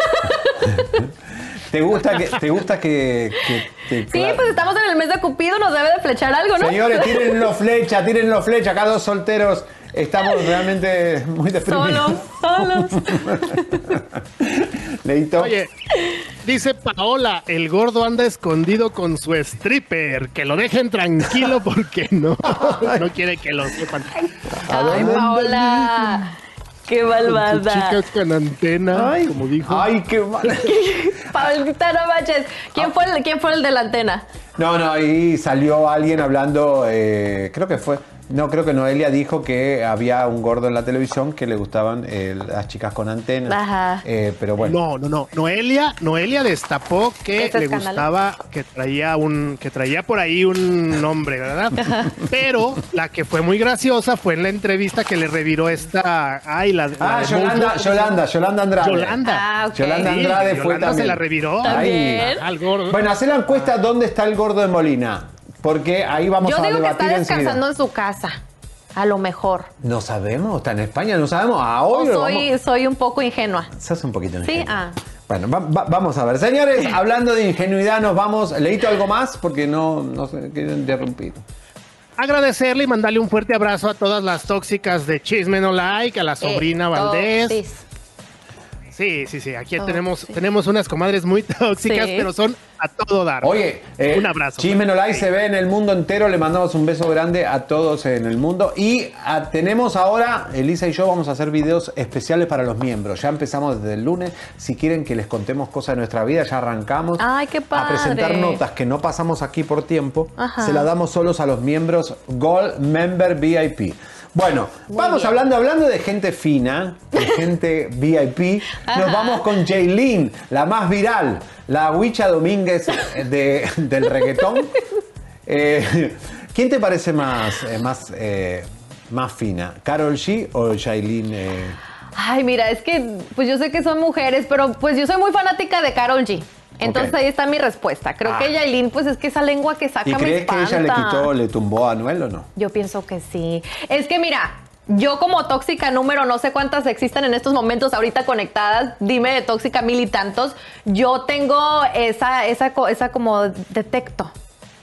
Speaker 1: ¿Te gusta que, te gusta que, que te
Speaker 3: Sí, pues estamos en el mes de Cupido, nos debe de flechar algo, ¿no?
Speaker 1: Señores, tírenlo flecha, tírenlo flecha. Acá dos solteros estamos realmente muy deprimidos.
Speaker 3: Solos, solos.
Speaker 1: Leito.
Speaker 4: Oye, dice Paola, el gordo anda escondido con su stripper. Que lo dejen tranquilo porque no, no quiere que lo sepan.
Speaker 3: Ay, Paola. Qué malvada.
Speaker 4: chica con antena,
Speaker 1: Ay,
Speaker 4: como dijo.
Speaker 1: Ay, qué mal.
Speaker 3: Paulita, no manches. ¿Quién, fue el, ¿Quién fue el de la antena?
Speaker 1: No, no, ahí salió alguien hablando, eh, creo que fue, No, creo que Noelia dijo que había un gordo en la televisión que le gustaban eh, las chicas con antenas.
Speaker 3: Ajá.
Speaker 1: Eh, pero bueno.
Speaker 4: No, no, no. Noelia, Noelia destapó que le
Speaker 3: escándalo.
Speaker 4: gustaba, que traía un, que traía por ahí un nombre, ¿verdad? Pero la que fue muy graciosa fue en la entrevista que le reviró esta, ay, la, la
Speaker 1: Ah,
Speaker 4: de
Speaker 1: Yolanda. Yolanda, Yolanda Andrade.
Speaker 4: Yolanda.
Speaker 3: Ah, ok.
Speaker 1: Yolanda
Speaker 4: Sí,
Speaker 1: Andrade fue
Speaker 4: Yolanda
Speaker 1: también.
Speaker 4: se la reviró.
Speaker 1: Ahí.
Speaker 4: Al gordo.
Speaker 1: Bueno, hacer la encuesta dónde está el gordo de Molina. Porque ahí vamos
Speaker 3: Yo
Speaker 1: a
Speaker 3: digo que
Speaker 1: debatir
Speaker 3: está
Speaker 1: enseguida.
Speaker 3: descansando en su casa. A lo mejor.
Speaker 1: No sabemos, está en España, no sabemos. Ah, hoy
Speaker 3: O
Speaker 1: lo
Speaker 3: soy,
Speaker 1: vamos-
Speaker 3: soy un poco ingenua.
Speaker 1: Sos un poquito
Speaker 3: Sí,
Speaker 1: ingenuo.
Speaker 3: ah.
Speaker 1: Bueno, va- va- vamos a ver. Señores, hablando de ingenuidad, nos vamos. ¿Leíto algo más? Porque no, no se quiero interrumpir.
Speaker 4: Agradecerle y mandarle un fuerte abrazo a todas las tóxicas de Chisme No Like, a la sobrina
Speaker 3: Eh,
Speaker 4: Valdés. Sí, sí, sí. Aquí
Speaker 3: Oh,
Speaker 4: tenemos,
Speaker 3: sí.
Speaker 4: tenemos unas comadres muy tóxicas,
Speaker 3: Sí.
Speaker 4: pero son a todo dar.
Speaker 1: Oye, eh,
Speaker 4: un abrazo.
Speaker 1: Chisme No Like se ve en el mundo entero. Le mandamos un beso grande a todos en el mundo. Y ah, tenemos ahora, Elisa y yo vamos a hacer videos especiales para los miembros. Ya empezamos desde el lunes. Si quieren que les contemos cosas de nuestra vida, ya arrancamos.
Speaker 3: Ay, qué
Speaker 1: A presentar
Speaker 3: padre.
Speaker 1: notas que no pasamos aquí por tiempo.
Speaker 3: Ajá.
Speaker 1: Se las damos solos a los miembros Gold Member VIP. Bueno, vamos
Speaker 3: bien.
Speaker 1: hablando, hablando de gente fina, de gente VIP, nos vamos con Jaylin, la más viral, la Huicha Domínguez de- del reggaetón. Eh, ¿Quién te parece más, eh, más, eh, más fina? ¿Carol G o Jaylin?
Speaker 3: Ay, mira, es que pues yo sé que son mujeres, pero pues yo soy muy fanática de Carol G. Entonces ahí está mi respuesta. Creo
Speaker 1: Ah.
Speaker 3: que Yailin, pues es que esa lengua que saca
Speaker 1: ¿Y
Speaker 3: me
Speaker 1: crees que ella le
Speaker 3: espanta.
Speaker 1: quitó, le tumbó a Anuel o no?
Speaker 3: Yo pienso que sí. Es que mira, yo como tóxica número, no sé cuántas existen en estos momentos ahorita conectadas, dime de tóxica mil y tantos, yo tengo esa, esa, esa como detecto,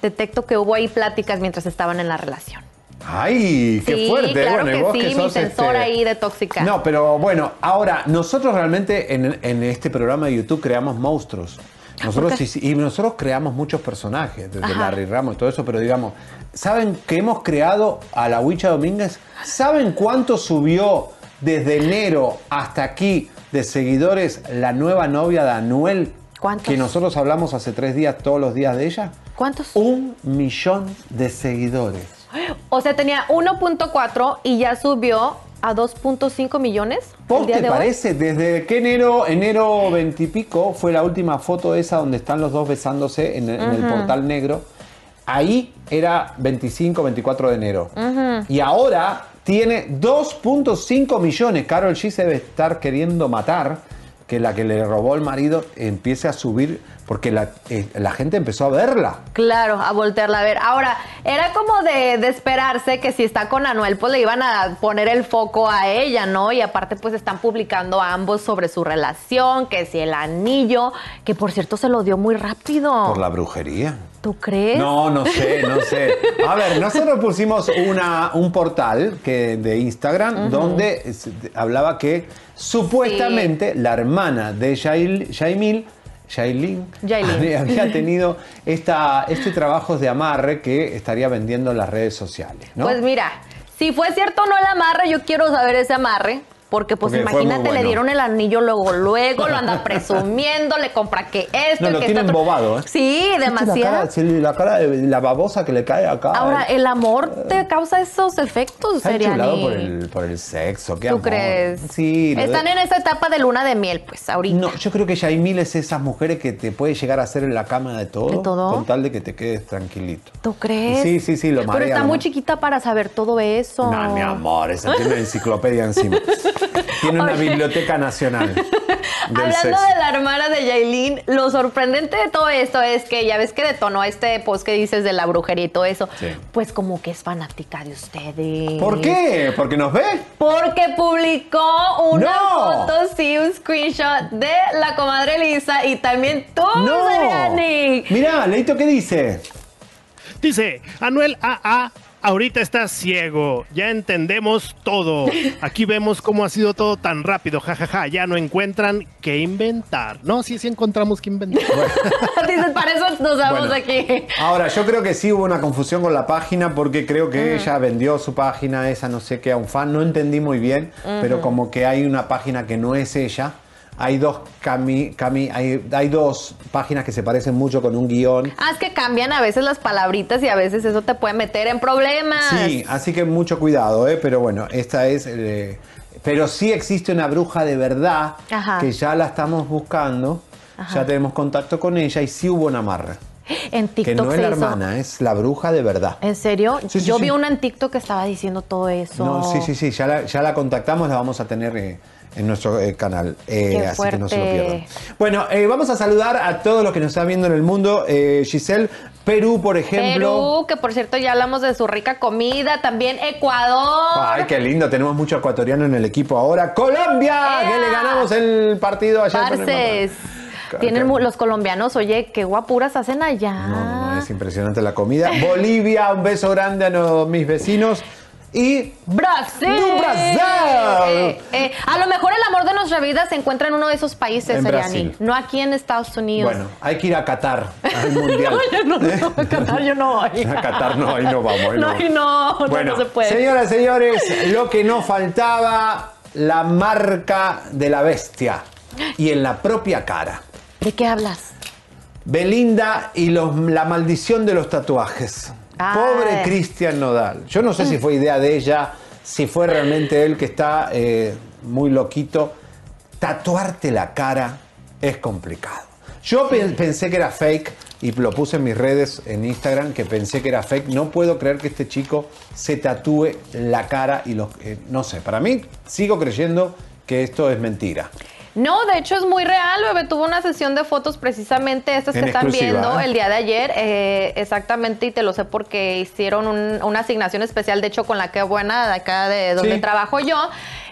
Speaker 3: detecto que hubo ahí pláticas mientras estaban en la relación.
Speaker 1: ¡Ay, qué
Speaker 3: Sí,
Speaker 1: fuerte!
Speaker 3: claro
Speaker 1: bueno,
Speaker 3: que
Speaker 1: vos
Speaker 3: sí,
Speaker 1: que
Speaker 3: mi sensor
Speaker 1: este-
Speaker 3: ahí de tóxica.
Speaker 1: No, pero bueno, ahora, nosotros realmente en, en este programa de YouTube creamos monstruos. Nosotros,
Speaker 3: qué?
Speaker 1: sí- y nosotros creamos muchos personajes, desde
Speaker 3: Ajá.
Speaker 1: Larry Ramos y todo eso, pero digamos, ¿saben que hemos creado a la Huicha Domínguez? ¿Saben cuánto subió desde enero hasta aquí de seguidores la nueva novia de Anuel?
Speaker 3: ¿Cuántos?
Speaker 1: Que nosotros hablamos hace tres días, todos los días de ella.
Speaker 3: ¿Cuántos?
Speaker 1: Un millón de seguidores.
Speaker 3: O sea, tenía 1.4 y ya subió a 2.5 millones.
Speaker 1: ¿Vos
Speaker 3: el día
Speaker 1: te
Speaker 3: de hoy.
Speaker 1: parece? ¿Desde qué enero, enero 20 y pico fue la última foto esa donde están los dos besándose en, el- en el portal negro? Ahí era 25, 24 de enero. Y ahora tiene 2.5 millones. Carol G se debe estar queriendo matar que la que le robó el marido empiece a subir porque la, eh, la gente empezó a verla.
Speaker 3: Claro, a voltearla a ver. Ahora, era como de, de esperarse que si está con Anuel, pues le iban a poner el foco a ella, ¿no? Y aparte, pues están publicando ambos sobre su relación, que si el anillo, que por cierto se lo dio muy rápido.
Speaker 1: Por la brujería.
Speaker 3: ¿Tú crees?
Speaker 1: No, no sé, no sé. A ver, nosotros pusimos una, un portal que, de Instagram donde hablaba que supuestamente la hermana de Yail- Yaimil, Había- había tenido esta, este trabajo de amarre que estaría vendiendo en las redes sociales, ¿no?
Speaker 3: Pues mira, si fue cierto o no el amarre, yo quiero saber ese amarre. Porque pues
Speaker 1: Porque
Speaker 3: imagínate, le dieron el anillo luego, luego, lo anda presumiendo, le compra que esto,
Speaker 1: no, lo
Speaker 3: que
Speaker 1: tiene
Speaker 3: esto otro.
Speaker 1: embobado, ¿eh?
Speaker 3: Sí,
Speaker 1: ¿Viste
Speaker 3: demasiado.
Speaker 1: La cara, la cara de la babosa que le cae acá.
Speaker 3: Ahora, ¿el amor te causa esos efectos, Seriani?
Speaker 1: por el, por el sexo, qué
Speaker 3: ¿Tú
Speaker 1: amor.
Speaker 3: crees?
Speaker 1: Sí. de-
Speaker 3: Están en esa etapa de luna de miel, pues, ahorita.
Speaker 1: No, yo creo que Yaimil es esas mujeres que te puede llegar a hacer en la cama de todo,
Speaker 3: ¿De todo?
Speaker 1: con tal de que te quedes tranquilito.
Speaker 3: ¿Tú crees?
Speaker 1: Sí, sí, sí, lo
Speaker 3: Pero
Speaker 1: marea,
Speaker 3: está muy chiquita para saber todo eso.
Speaker 1: No, mi amor, esa tiene una enciclopedia encima. Tiene una
Speaker 3: Oye.
Speaker 1: biblioteca nacional.
Speaker 3: Hablando
Speaker 1: sexo.
Speaker 3: de la hermana de Yailin, lo sorprendente de todo esto es que ya ves que detonó este post que dices de la brujería y todo eso.
Speaker 1: Sí.
Speaker 3: Pues como que es fanática de ustedes.
Speaker 1: ¿Por qué? ¿Porque nos ve?
Speaker 3: Porque publicó una
Speaker 1: ¡No!
Speaker 3: foto, sí, un screenshot de la comadre Lisa y también tú,
Speaker 1: ¡No! Mirá, Leito, ¿qué dice?
Speaker 4: Dice, Anuel AA, ahorita estás ciego, ya entendemos todo. Aquí vemos cómo ha sido todo tan rápido, jajaja, ya no encuentran qué inventar. No, sí, sí encontramos qué inventar.
Speaker 3: Dices, para eso nos vamos
Speaker 1: Bueno.
Speaker 3: aquí.
Speaker 1: Ahora, yo creo que sí hubo una confusión con la página porque creo que ella vendió su página, esa no sé qué, a un fan. No entendí muy bien, pero como que hay una página que no es ella. Hay dos cami, cami- hay, hay dos páginas que se parecen mucho con un guion.
Speaker 3: Ah, es que cambian a veces las palabritas y a veces eso te puede meter en problemas.
Speaker 1: Sí, así que mucho cuidado, ¿eh? pero bueno, esta es... eh, pero sí existe una bruja de verdad
Speaker 3: Ajá.
Speaker 1: que ya la estamos buscando,
Speaker 3: Ajá.
Speaker 1: ya tenemos contacto con ella y sí hubo una amarra.
Speaker 3: En
Speaker 1: Que
Speaker 3: TikTok
Speaker 1: no es la
Speaker 3: hizo-
Speaker 1: hermana, es la bruja de verdad.
Speaker 3: ¿En serio?
Speaker 1: Sí, sí,
Speaker 3: Yo
Speaker 1: sí.
Speaker 3: vi una en TikTok que estaba diciendo todo eso.
Speaker 1: No, sí, sí, sí, ya la, ya la contactamos, la vamos a tener eh, en nuestro eh, canal. eh, así que no se lo pierdan. Bueno, eh, vamos a saludar a todos los que nos están viendo en el mundo. Eh, Giselle, Perú, por ejemplo.
Speaker 3: Perú, que por cierto ya hablamos de su rica comida. También Ecuador.
Speaker 1: Ay, qué lindo, tenemos mucho ecuatoriano en el equipo ahora. Colombia, que le ganamos el partido ayer. Mapa.
Speaker 3: Tienen los colombianos, oye, qué guapuras hacen allá.
Speaker 1: No, no, es impresionante la comida. Bolivia, un beso grande a no- mis vecinos. Y
Speaker 3: Brasil.
Speaker 1: ¡Du Brasil!
Speaker 3: Eh, eh, a lo mejor el amor de nuestra vida se encuentra en uno de esos países,
Speaker 1: En. Brasil.
Speaker 3: No aquí en Estados Unidos.
Speaker 1: bueno, hay que ir a Qatar, al mundial.
Speaker 3: No, yo no, no, a Qatar yo no voy.
Speaker 1: A Qatar no, ahí no vamos. ahí
Speaker 3: No, ahí no, no,
Speaker 1: Bueno,
Speaker 3: no se puede.
Speaker 1: señoras señores, lo que no faltaba, la marca de la bestia. Y en la propia cara.
Speaker 3: ¿De qué hablas?
Speaker 1: Belinda y los- la maldición de los tatuajes. Pobre Cristian Nodal. Yo no sé si fue idea de ella, si fue realmente él que está eh, muy loquito. Tatuarte la cara es complicado. Yo pe- pensé que era fake y lo puse en mis redes en Instagram que pensé que era fake. No puedo creer que este chico se tatúe la cara y los... eh, no sé, para mí sigo creyendo que esto es mentira.
Speaker 3: No, de hecho es muy real, bebé. Tuvo una sesión de fotos precisamente estas
Speaker 1: En
Speaker 3: que están viendo
Speaker 1: ¿eh?
Speaker 3: el día de ayer. eh, exactamente, y te lo sé porque hicieron un- una asignación especial, de hecho, con la que buena, de acá de donde
Speaker 1: Sí.
Speaker 3: trabajo yo.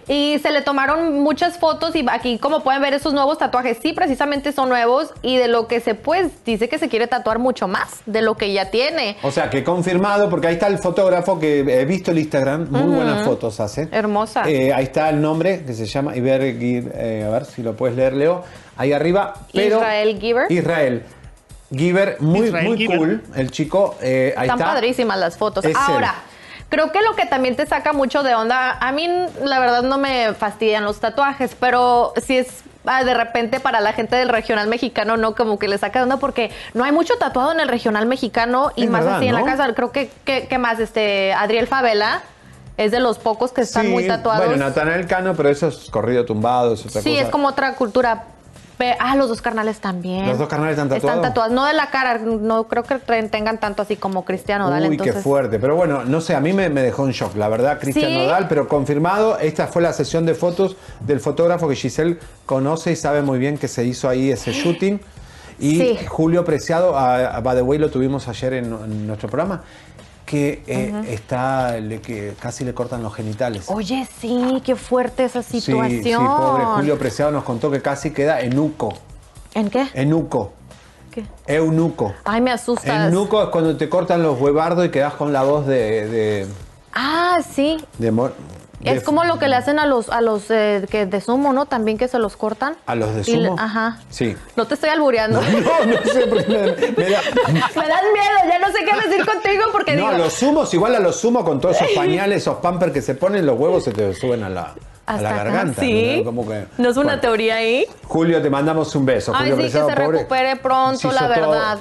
Speaker 3: Y se le tomaron muchas fotos y aquí, como pueden ver, esos nuevos tatuajes, sí, precisamente son nuevos. Y de lo que se pues dice que se quiere tatuar mucho más de lo que ya tiene.
Speaker 1: O sea, que confirmado, porque ahí está el fotógrafo que he visto el Instagram, muy buenas fotos hace.
Speaker 3: Hermosa.
Speaker 1: Eh, ahí está el nombre que se llama Iber, eh, a ver si lo puedes leer, Leo. Ahí arriba. Pero
Speaker 3: Israel Giver.
Speaker 1: Israel. Giver, muy,
Speaker 4: Israel
Speaker 1: muy
Speaker 4: Giver.
Speaker 1: cool. El chico, eh, ahí
Speaker 3: Están
Speaker 1: está.
Speaker 3: padrísimas las fotos.
Speaker 1: Es
Speaker 3: Ahora,
Speaker 1: él.
Speaker 3: Creo que lo que también te saca mucho de onda, a mí la verdad no me fastidian los tatuajes, pero si es ah, de repente para la gente del regional mexicano, no como que le saca de onda porque no hay mucho tatuado en el regional mexicano y
Speaker 1: Es
Speaker 3: más
Speaker 1: verdad,
Speaker 3: así en la casa. Creo que, que, que más, este, Adriel Favela es de los pocos que están
Speaker 1: Sí,
Speaker 3: muy tatuados.
Speaker 1: Bueno, Natanael Cano, pero eso es corrido tumbado, es otra
Speaker 3: Sí,
Speaker 1: cosa.
Speaker 3: es como otra cultura. Ah, los dos carnales también.
Speaker 1: ¿Los dos carnales están tatuados?
Speaker 3: Están tatuados, no de la cara, no creo que tengan tanto así como Cristiano Dale.
Speaker 1: Uy,
Speaker 3: entonces...
Speaker 1: qué fuerte. Pero bueno, no sé, a mí me, me dejó en shock, la verdad, Cristian
Speaker 3: ¿Sí?
Speaker 1: Nodal, pero confirmado, esta fue la sesión de fotos del fotógrafo que Giselle conoce y sabe muy bien que se hizo ahí ese shooting. Y
Speaker 3: Sí.
Speaker 1: Julio Preciado, a, a By the Way, lo tuvimos ayer en, en nuestro programa, que eh, está, le- que casi le cortan los genitales.
Speaker 3: Oye, sí, qué fuerte esa
Speaker 1: Sí,
Speaker 3: situación.
Speaker 1: sí, pobre Julio Preciado nos contó que casi queda enuco.
Speaker 3: ¿En qué?
Speaker 1: Enuco.
Speaker 3: ¿Qué?
Speaker 1: Eunuco.
Speaker 3: Ay, me asustas.
Speaker 1: Eunuco es cuando te cortan los huevardos y quedas con la voz de. de,
Speaker 3: Ah, sí.
Speaker 1: de-
Speaker 3: Es como lo que le hacen a los a los eh, que de sumo, ¿no? También que se los cortan.
Speaker 1: ¿A los de
Speaker 3: le-
Speaker 1: sumo?
Speaker 3: ajá.
Speaker 1: Sí.
Speaker 3: No te estoy albureando.
Speaker 1: No, no sé por qué me, me da.
Speaker 3: me das miedo, ya no sé qué decir contigo porque
Speaker 1: No,
Speaker 3: digo.
Speaker 1: a los sumos, igual a los sumos con todos esos pañales, esos pampers que se ponen, los huevos se te suben a la, a la garganta.
Speaker 3: sí.
Speaker 1: ¿no? Que-
Speaker 3: ¿No es una
Speaker 1: Bueno,
Speaker 3: teoría ahí?
Speaker 1: Julio, te mandamos un beso.
Speaker 3: Ay,
Speaker 1: Julio
Speaker 3: sí, que se
Speaker 1: pobre.
Speaker 3: recupere pronto, la
Speaker 1: hizo todo.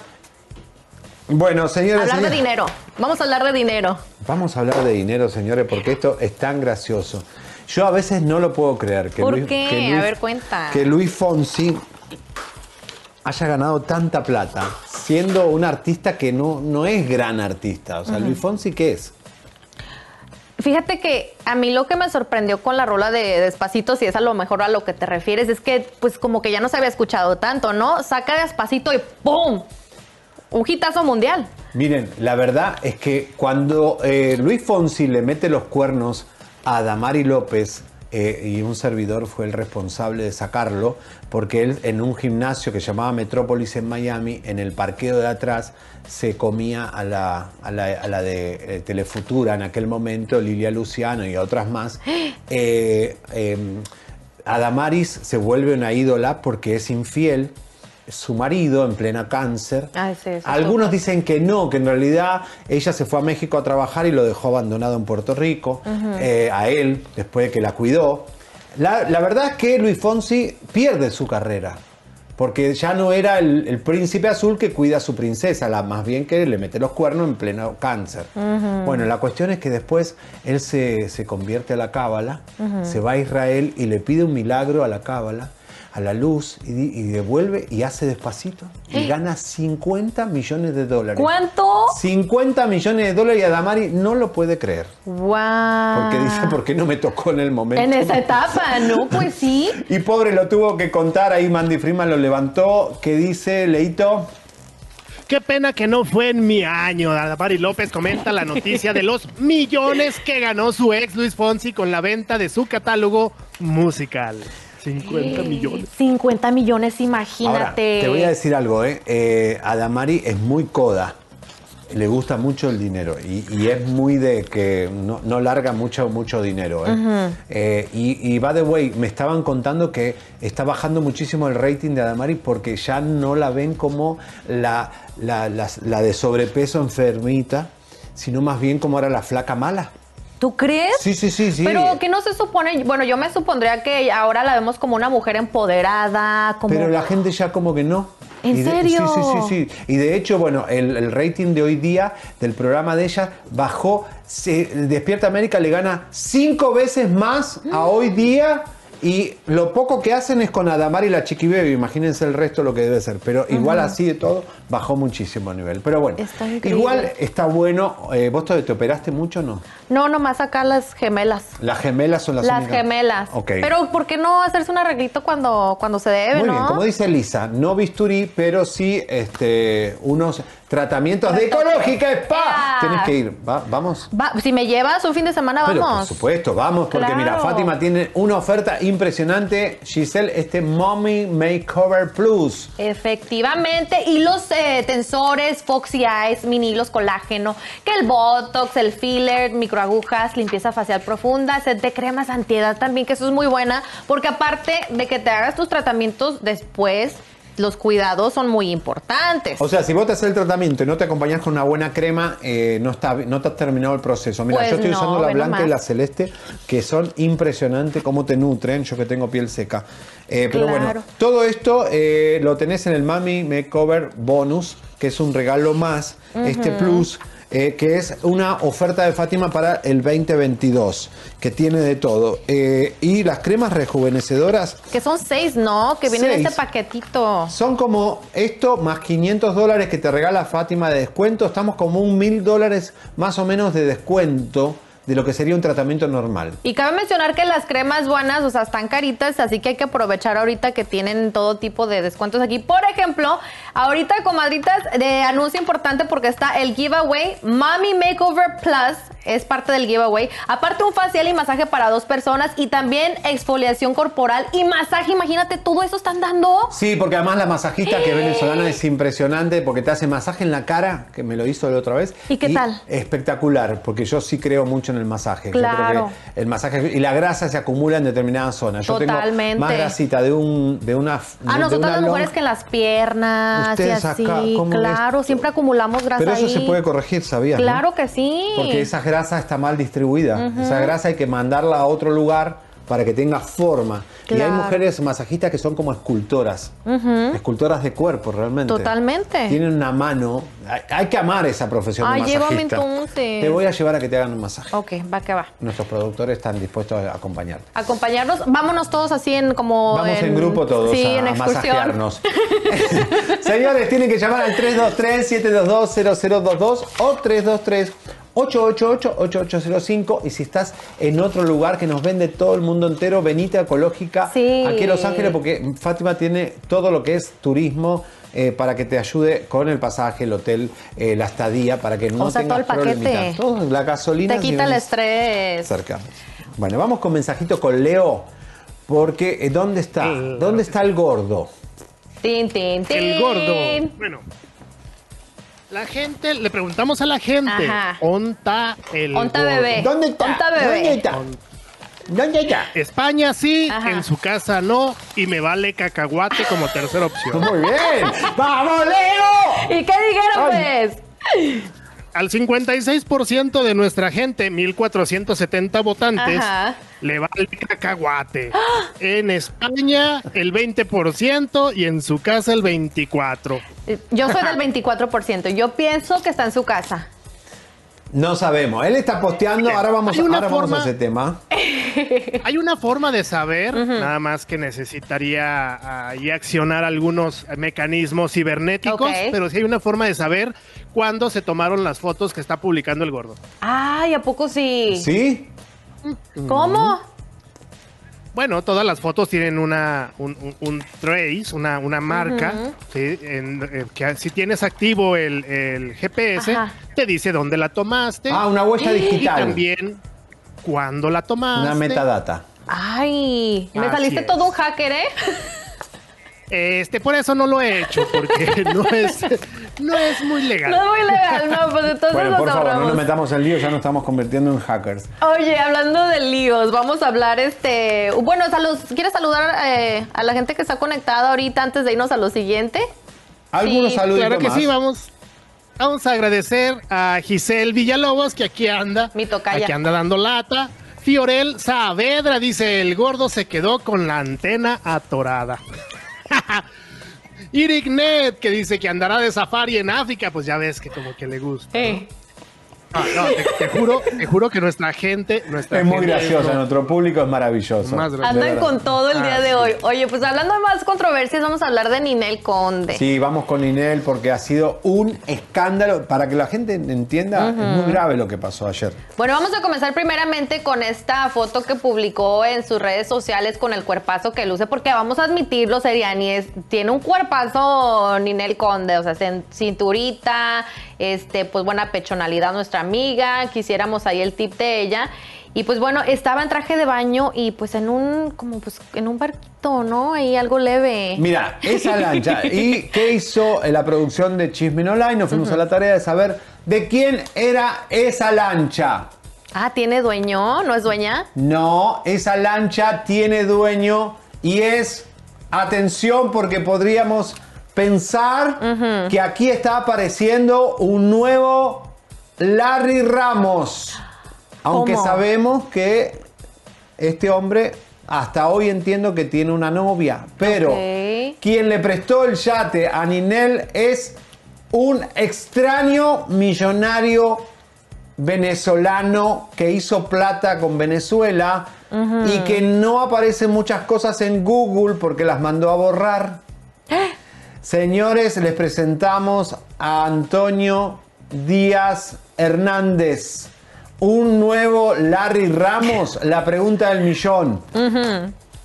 Speaker 1: Bueno, señores.
Speaker 3: Hablar de dinero. Vamos a hablar de dinero.
Speaker 1: Vamos a hablar de dinero, señores, porque esto es tan gracioso. Yo a veces no lo puedo creer. Que
Speaker 3: ¿Por
Speaker 1: Luis,
Speaker 3: qué?
Speaker 1: que Luis-
Speaker 3: A ver, cuenta.
Speaker 1: Que Luis Fonsi haya ganado tanta plata siendo un artista que no, no es gran artista. O sea, Luis Fonsi, ¿qué es?
Speaker 3: Fíjate que a mí lo que me sorprendió con la rola de Despacito, si es a lo mejor a lo que te refieres, es que pues como que ya no se había escuchado tanto, ¿no? Saca Despacito y ¡pum! Un hitazo mundial.
Speaker 1: Miren, la verdad es que cuando eh, Luis Fonsi le mete los cuernos a Damari López, eh, y un servidor fue el responsable de sacarlo, porque él en un gimnasio que llamaba Metrópolis en Miami, en el parqueo de atrás, se comía a la, a la, a la de eh, Telefutura en aquel momento, Lilia Luciano y a otras más. Eh, eh, Adamaris se vuelve una ídola porque es infiel. Su marido en plena cáncer.
Speaker 3: Sí, eso
Speaker 1: Algunos dicen que no, que en realidad ella se fue a México a trabajar y lo dejó abandonado en Puerto Rico, eh, a él, después de que la cuidó. La, la verdad es que Luis Fonsi pierde su carrera. Porque ya no era el, el príncipe azul que cuida a su princesa, la, más bien que le mete los cuernos en pleno cáncer. Bueno, la cuestión es que después él se, se convierte a la cábala, se va a Israel y le pide un milagro a la cábala, a la luz, y, devuelve y hace despacito. Y gana 50 millones de dólares.
Speaker 3: ¿Cuánto?
Speaker 1: 50 millones de dólares y Adamari no lo puede creer.
Speaker 3: Wow.
Speaker 1: Porque dice, ¿por qué no me tocó en el momento?
Speaker 3: En esa etapa, ¿no? Pues sí.
Speaker 1: Y pobre lo tuvo que contar, ahí Mandy Freeman lo levantó, que dice, Leito,
Speaker 4: Qué pena que no fue en mi año. Adamari López comenta la noticia de los millones que ganó su ex Luis Fonsi con la venta de su catálogo musical. 50 millones.
Speaker 3: 50 millones,
Speaker 1: ahora,
Speaker 3: imagínate.
Speaker 1: te voy a decir algo, ¿eh? Eh, Adamari es muy coda, le gusta mucho el dinero y, y es muy de que no, no larga mucho, mucho dinero. ¿eh? Eh, y, y by the way, me estaban contando que está bajando muchísimo el rating de Adamari porque ya no la ven como la, la, la- la de sobrepeso enfermita, sino más bien como era la flaca mala.
Speaker 3: ¿Tú crees?
Speaker 1: Sí, sí, sí, sí.
Speaker 3: Pero que no se supone, bueno, yo me supondría que ahora la vemos como una mujer empoderada, como
Speaker 1: Pero la gente ya como que no.
Speaker 3: ¿En
Speaker 1: de-
Speaker 3: serio?
Speaker 1: Sí, sí, sí, sí. Y de hecho, bueno, el, el rating de hoy día del programa de ella bajó. Se, Despierta América le gana cinco veces más a hoy día. Y lo poco que hacen es con Adamar y la Chiqui Baby. Imagínense el resto lo que debe ser. Pero igual así de todo, bajó muchísimo el nivel. Pero bueno,
Speaker 3: Está
Speaker 1: igual está bueno. Eh, ¿Vos te te operaste mucho o no?
Speaker 3: No, nomás acá las gemelas.
Speaker 1: Las gemelas son las
Speaker 3: Las
Speaker 1: únicas?
Speaker 3: gemelas.
Speaker 1: Ok.
Speaker 3: Pero ¿por qué no hacerse un arreglito cuando, cuando se debe,
Speaker 1: Muy
Speaker 3: no?
Speaker 1: bien, como dice Lisa, no bisturí, pero sí este, unos tratamientos de ecológica spa. Tienes que ir, Va- vamos.
Speaker 3: Va, si me llevas un fin de semana,
Speaker 1: Pero por
Speaker 3: vamos.
Speaker 1: supuesto, vamos, porque mira. Fátima tiene una oferta impresionante. Giselle, este Mommy Makeover Plus.
Speaker 3: Efectivamente, y los eh, tensores, Foxy Eyes, mini hilos colágeno, que el Botox, el filler, microagujas, limpieza facial profunda, set de cremas antiedad también, que eso es muy buena, porque aparte de que te hagas tus tratamientos después, los cuidados son muy importantes.
Speaker 1: O sea, si vos te haces el tratamiento y no te acompañás con una buena crema, eh, no, está, no te has terminado el proceso. Mira,
Speaker 3: Pues
Speaker 1: yo estoy
Speaker 3: no,
Speaker 1: usando la blanca y la celeste, que son impresionantes cómo te nutren, yo que tengo piel seca. Eh, pero
Speaker 3: Claro.
Speaker 1: bueno, todo esto eh, lo tenés en el Mami Makeover Bonus, que es un regalo más, este plus. Eh, que es una oferta de Fátima para el 2022, que tiene de todo. Eh, y las cremas rejuvenecedoras
Speaker 3: que son seis, ¿no? Que viene en este paquetito.
Speaker 1: son como esto más 500 dólares que te regala Fátima de descuento. Estamos como un mil dólares más o menos de descuento de lo que sería un tratamiento normal.
Speaker 3: Y cabe mencionar que las cremas buenas, o sea, están caritas, así que hay que aprovechar ahorita que tienen todo tipo de descuentos aquí. Por ejemplo, ahorita, comadritas, de anuncio importante porque está el giveaway Mami Makeover Plus, es parte del giveaway. Aparte un facial y masaje para dos personas y también exfoliación corporal y masaje, imagínate, todo eso están dando.
Speaker 1: Sí, porque además la masajista que es venezolana es impresionante porque te hace masaje en la cara, que me lo hizo la otra vez.
Speaker 3: ¿Y qué tal?
Speaker 1: Espectacular, porque yo sí creo mucho en el masaje. Yo creo
Speaker 3: Claro.
Speaker 1: que el masaje y la grasa se acumula en determinadas zonas. Yo
Speaker 3: Totalmente.
Speaker 1: tengo más grasita de un de una
Speaker 3: A
Speaker 1: de
Speaker 3: nosotras
Speaker 1: una
Speaker 3: las mujeres que en las piernas
Speaker 1: Ustedes
Speaker 3: y así.
Speaker 1: acá, ¿cómo
Speaker 3: claro, siempre acumulamos grasa
Speaker 1: Pero eso
Speaker 3: ahí.
Speaker 1: se puede corregir, ¿sabías? no?
Speaker 3: Claro que sí.
Speaker 1: Porque esa grasa está mal distribuida. Esa grasa hay que mandarla a otro lugar para que tenga forma. Y hay mujeres masajistas que son como escultoras. Escultoras de cuerpo, realmente.
Speaker 3: Totalmente.
Speaker 1: Tienen una mano. Hay, hay que amar esa profesión
Speaker 3: Ay,
Speaker 1: de masajista. Te voy a llevar a que te hagan un masaje.
Speaker 3: Ok, va que va.
Speaker 1: Nuestros productores están dispuestos a acompañarte.
Speaker 3: acompañarnos. Vámonos todos así en como.
Speaker 1: Vamos en, grupo todos
Speaker 3: sí,
Speaker 1: a,
Speaker 3: en
Speaker 1: a masajearnos. Señores, tienen que llamar al 323-722-0022 o 323-888-8805. Y si estás en otro lugar que nos vende todo el mundo entero, venite a Ecológica
Speaker 3: Sí.
Speaker 1: aquí en Los Ángeles, porque Fátima tiene todo lo que es turismo. eh, para que te ayude con el pasaje, el hotel, eh, la estadía, para que no
Speaker 3: O sea, todo
Speaker 1: tengas
Speaker 3: el paquete.
Speaker 1: problemitas. Todo, la gasolina.
Speaker 3: Te
Speaker 1: si
Speaker 3: quita el estrés.
Speaker 1: cerca. Bueno, vamos con mensajito con Leo. Porque, eh, ¿dónde está? ¿Dónde está el gordo?
Speaker 3: Tin, tin, tin.
Speaker 4: El gordo. Bueno. La gente, le preguntamos a la gente,
Speaker 3: Ajá.
Speaker 4: ¿onta el
Speaker 3: Onta
Speaker 4: gordo?
Speaker 3: bebé.
Speaker 1: ¿Dónde está?
Speaker 3: Onta bebé.
Speaker 1: ¿Dónde está? ¿Dónde está?
Speaker 4: España sí,
Speaker 3: Ajá.
Speaker 4: en su casa no, y me vale cacahuate como tercera opción.
Speaker 1: Muy bien. ¡Vamos, Leo!
Speaker 3: ¿Y qué dijeron,
Speaker 1: Ay.
Speaker 3: pues?
Speaker 4: Al 56% de nuestra gente, 1470 votantes,
Speaker 3: Ajá.
Speaker 4: le va el cacahuate. En España el 20% y en su casa el 24%.
Speaker 3: Yo soy del 24%. Yo pienso que está en su casa.
Speaker 1: No sabemos. Él está posteando. Ahora vamos,
Speaker 4: Hay una
Speaker 1: ahora vamos a
Speaker 4: forma-
Speaker 1: ese tema.
Speaker 4: Hay una forma de saber, nada más que necesitaría ahí accionar algunos mecanismos cibernéticos, pero sí hay una forma de saber cuándo se tomaron las fotos que está publicando el gordo.
Speaker 3: Ay, ¿a poco sí?
Speaker 1: ¿Sí?
Speaker 3: ¿Cómo?
Speaker 4: Bueno, todas las fotos tienen una, un, un- un trace, una, una marca, ¿sí? En- eh, que si tienes activo el, el GPS,
Speaker 3: Ajá.
Speaker 4: te dice dónde la tomaste.
Speaker 1: Ah, una huella
Speaker 4: Y
Speaker 1: digital.
Speaker 4: también cuándo la tomaste.
Speaker 1: Una metadata.
Speaker 3: Ay, me
Speaker 4: Así
Speaker 3: saliste
Speaker 4: es.
Speaker 3: todo un hacker, ¿eh?
Speaker 4: Este, por eso no lo he hecho, porque no es, no es muy legal.
Speaker 3: No es muy legal, no, pues entonces
Speaker 1: Bueno,
Speaker 3: nos
Speaker 1: por favor, no nos metamos en lío, ya nos estamos convirtiendo en hackers.
Speaker 3: Oye, hablando de líos, vamos a hablar este. Bueno, salud, ¿quieres saludar eh, a la gente que está conectada ahorita antes de irnos a lo siguiente?
Speaker 1: Algunos
Speaker 3: Sí,
Speaker 1: saluditos
Speaker 4: Claro que
Speaker 1: más.
Speaker 4: sí, vamos. Vamos a agradecer a Giselle Villalobos, que aquí anda.
Speaker 3: Mi tocaya.
Speaker 4: Aquí anda dando lata. Fiorel Saavedra dice: el gordo se quedó con la antena atorada. Irignet, que dice que andará de safari en África, pues ya ves que como que le gusta.
Speaker 3: Eh.
Speaker 4: No, no, te, te juro, te juro que nuestra gente, nuestra
Speaker 1: Es muy graciosa, nuestro público es maravilloso.
Speaker 4: Más.
Speaker 3: Andan con todo el día
Speaker 4: Ah,
Speaker 3: de
Speaker 4: sí.
Speaker 3: hoy. Oye, pues hablando de más controversias, vamos a hablar de Ninel Conde.
Speaker 1: Sí, vamos con Inel porque ha sido un escándalo. Para que la gente entienda, es muy grave lo que pasó ayer.
Speaker 3: Bueno, vamos a comenzar primeramente con esta foto que publicó en sus redes sociales con el cuerpazo que luce, porque vamos a admitirlo, Seriani, es, tiene un cuerpazo Ninel Conde, o sea, cin- cinturita, este, pues buena pechonalidad nuestra amiga, quisiéramos ahí el tip de ella. Y pues bueno, estaba en traje de baño y pues en un, como pues en un barquito, ¿no? Ahí algo leve.
Speaker 1: Mira, esa lancha. ¿Y qué hizo la producción de Chisme Online? Nos fuimos a la tarea de saber de quién era esa lancha.
Speaker 3: Ah, ¿tiene dueño? ¿No es dueña?
Speaker 1: No, esa lancha tiene dueño y es, atención, porque podríamos pensar que aquí está apareciendo un nuevo Larry Ramos. Aunque
Speaker 3: ¿Cómo?
Speaker 1: sabemos que este hombre, hasta hoy entiendo que tiene una novia, pero quien le prestó el yate a Ninel es un extraño millonario venezolano que hizo plata con Venezuela y que no aparecen muchas cosas en Google porque las mandó a borrar. Señores, les presentamos a Antonio Díaz Hernández, un nuevo Larry Ramos, la pregunta del millón.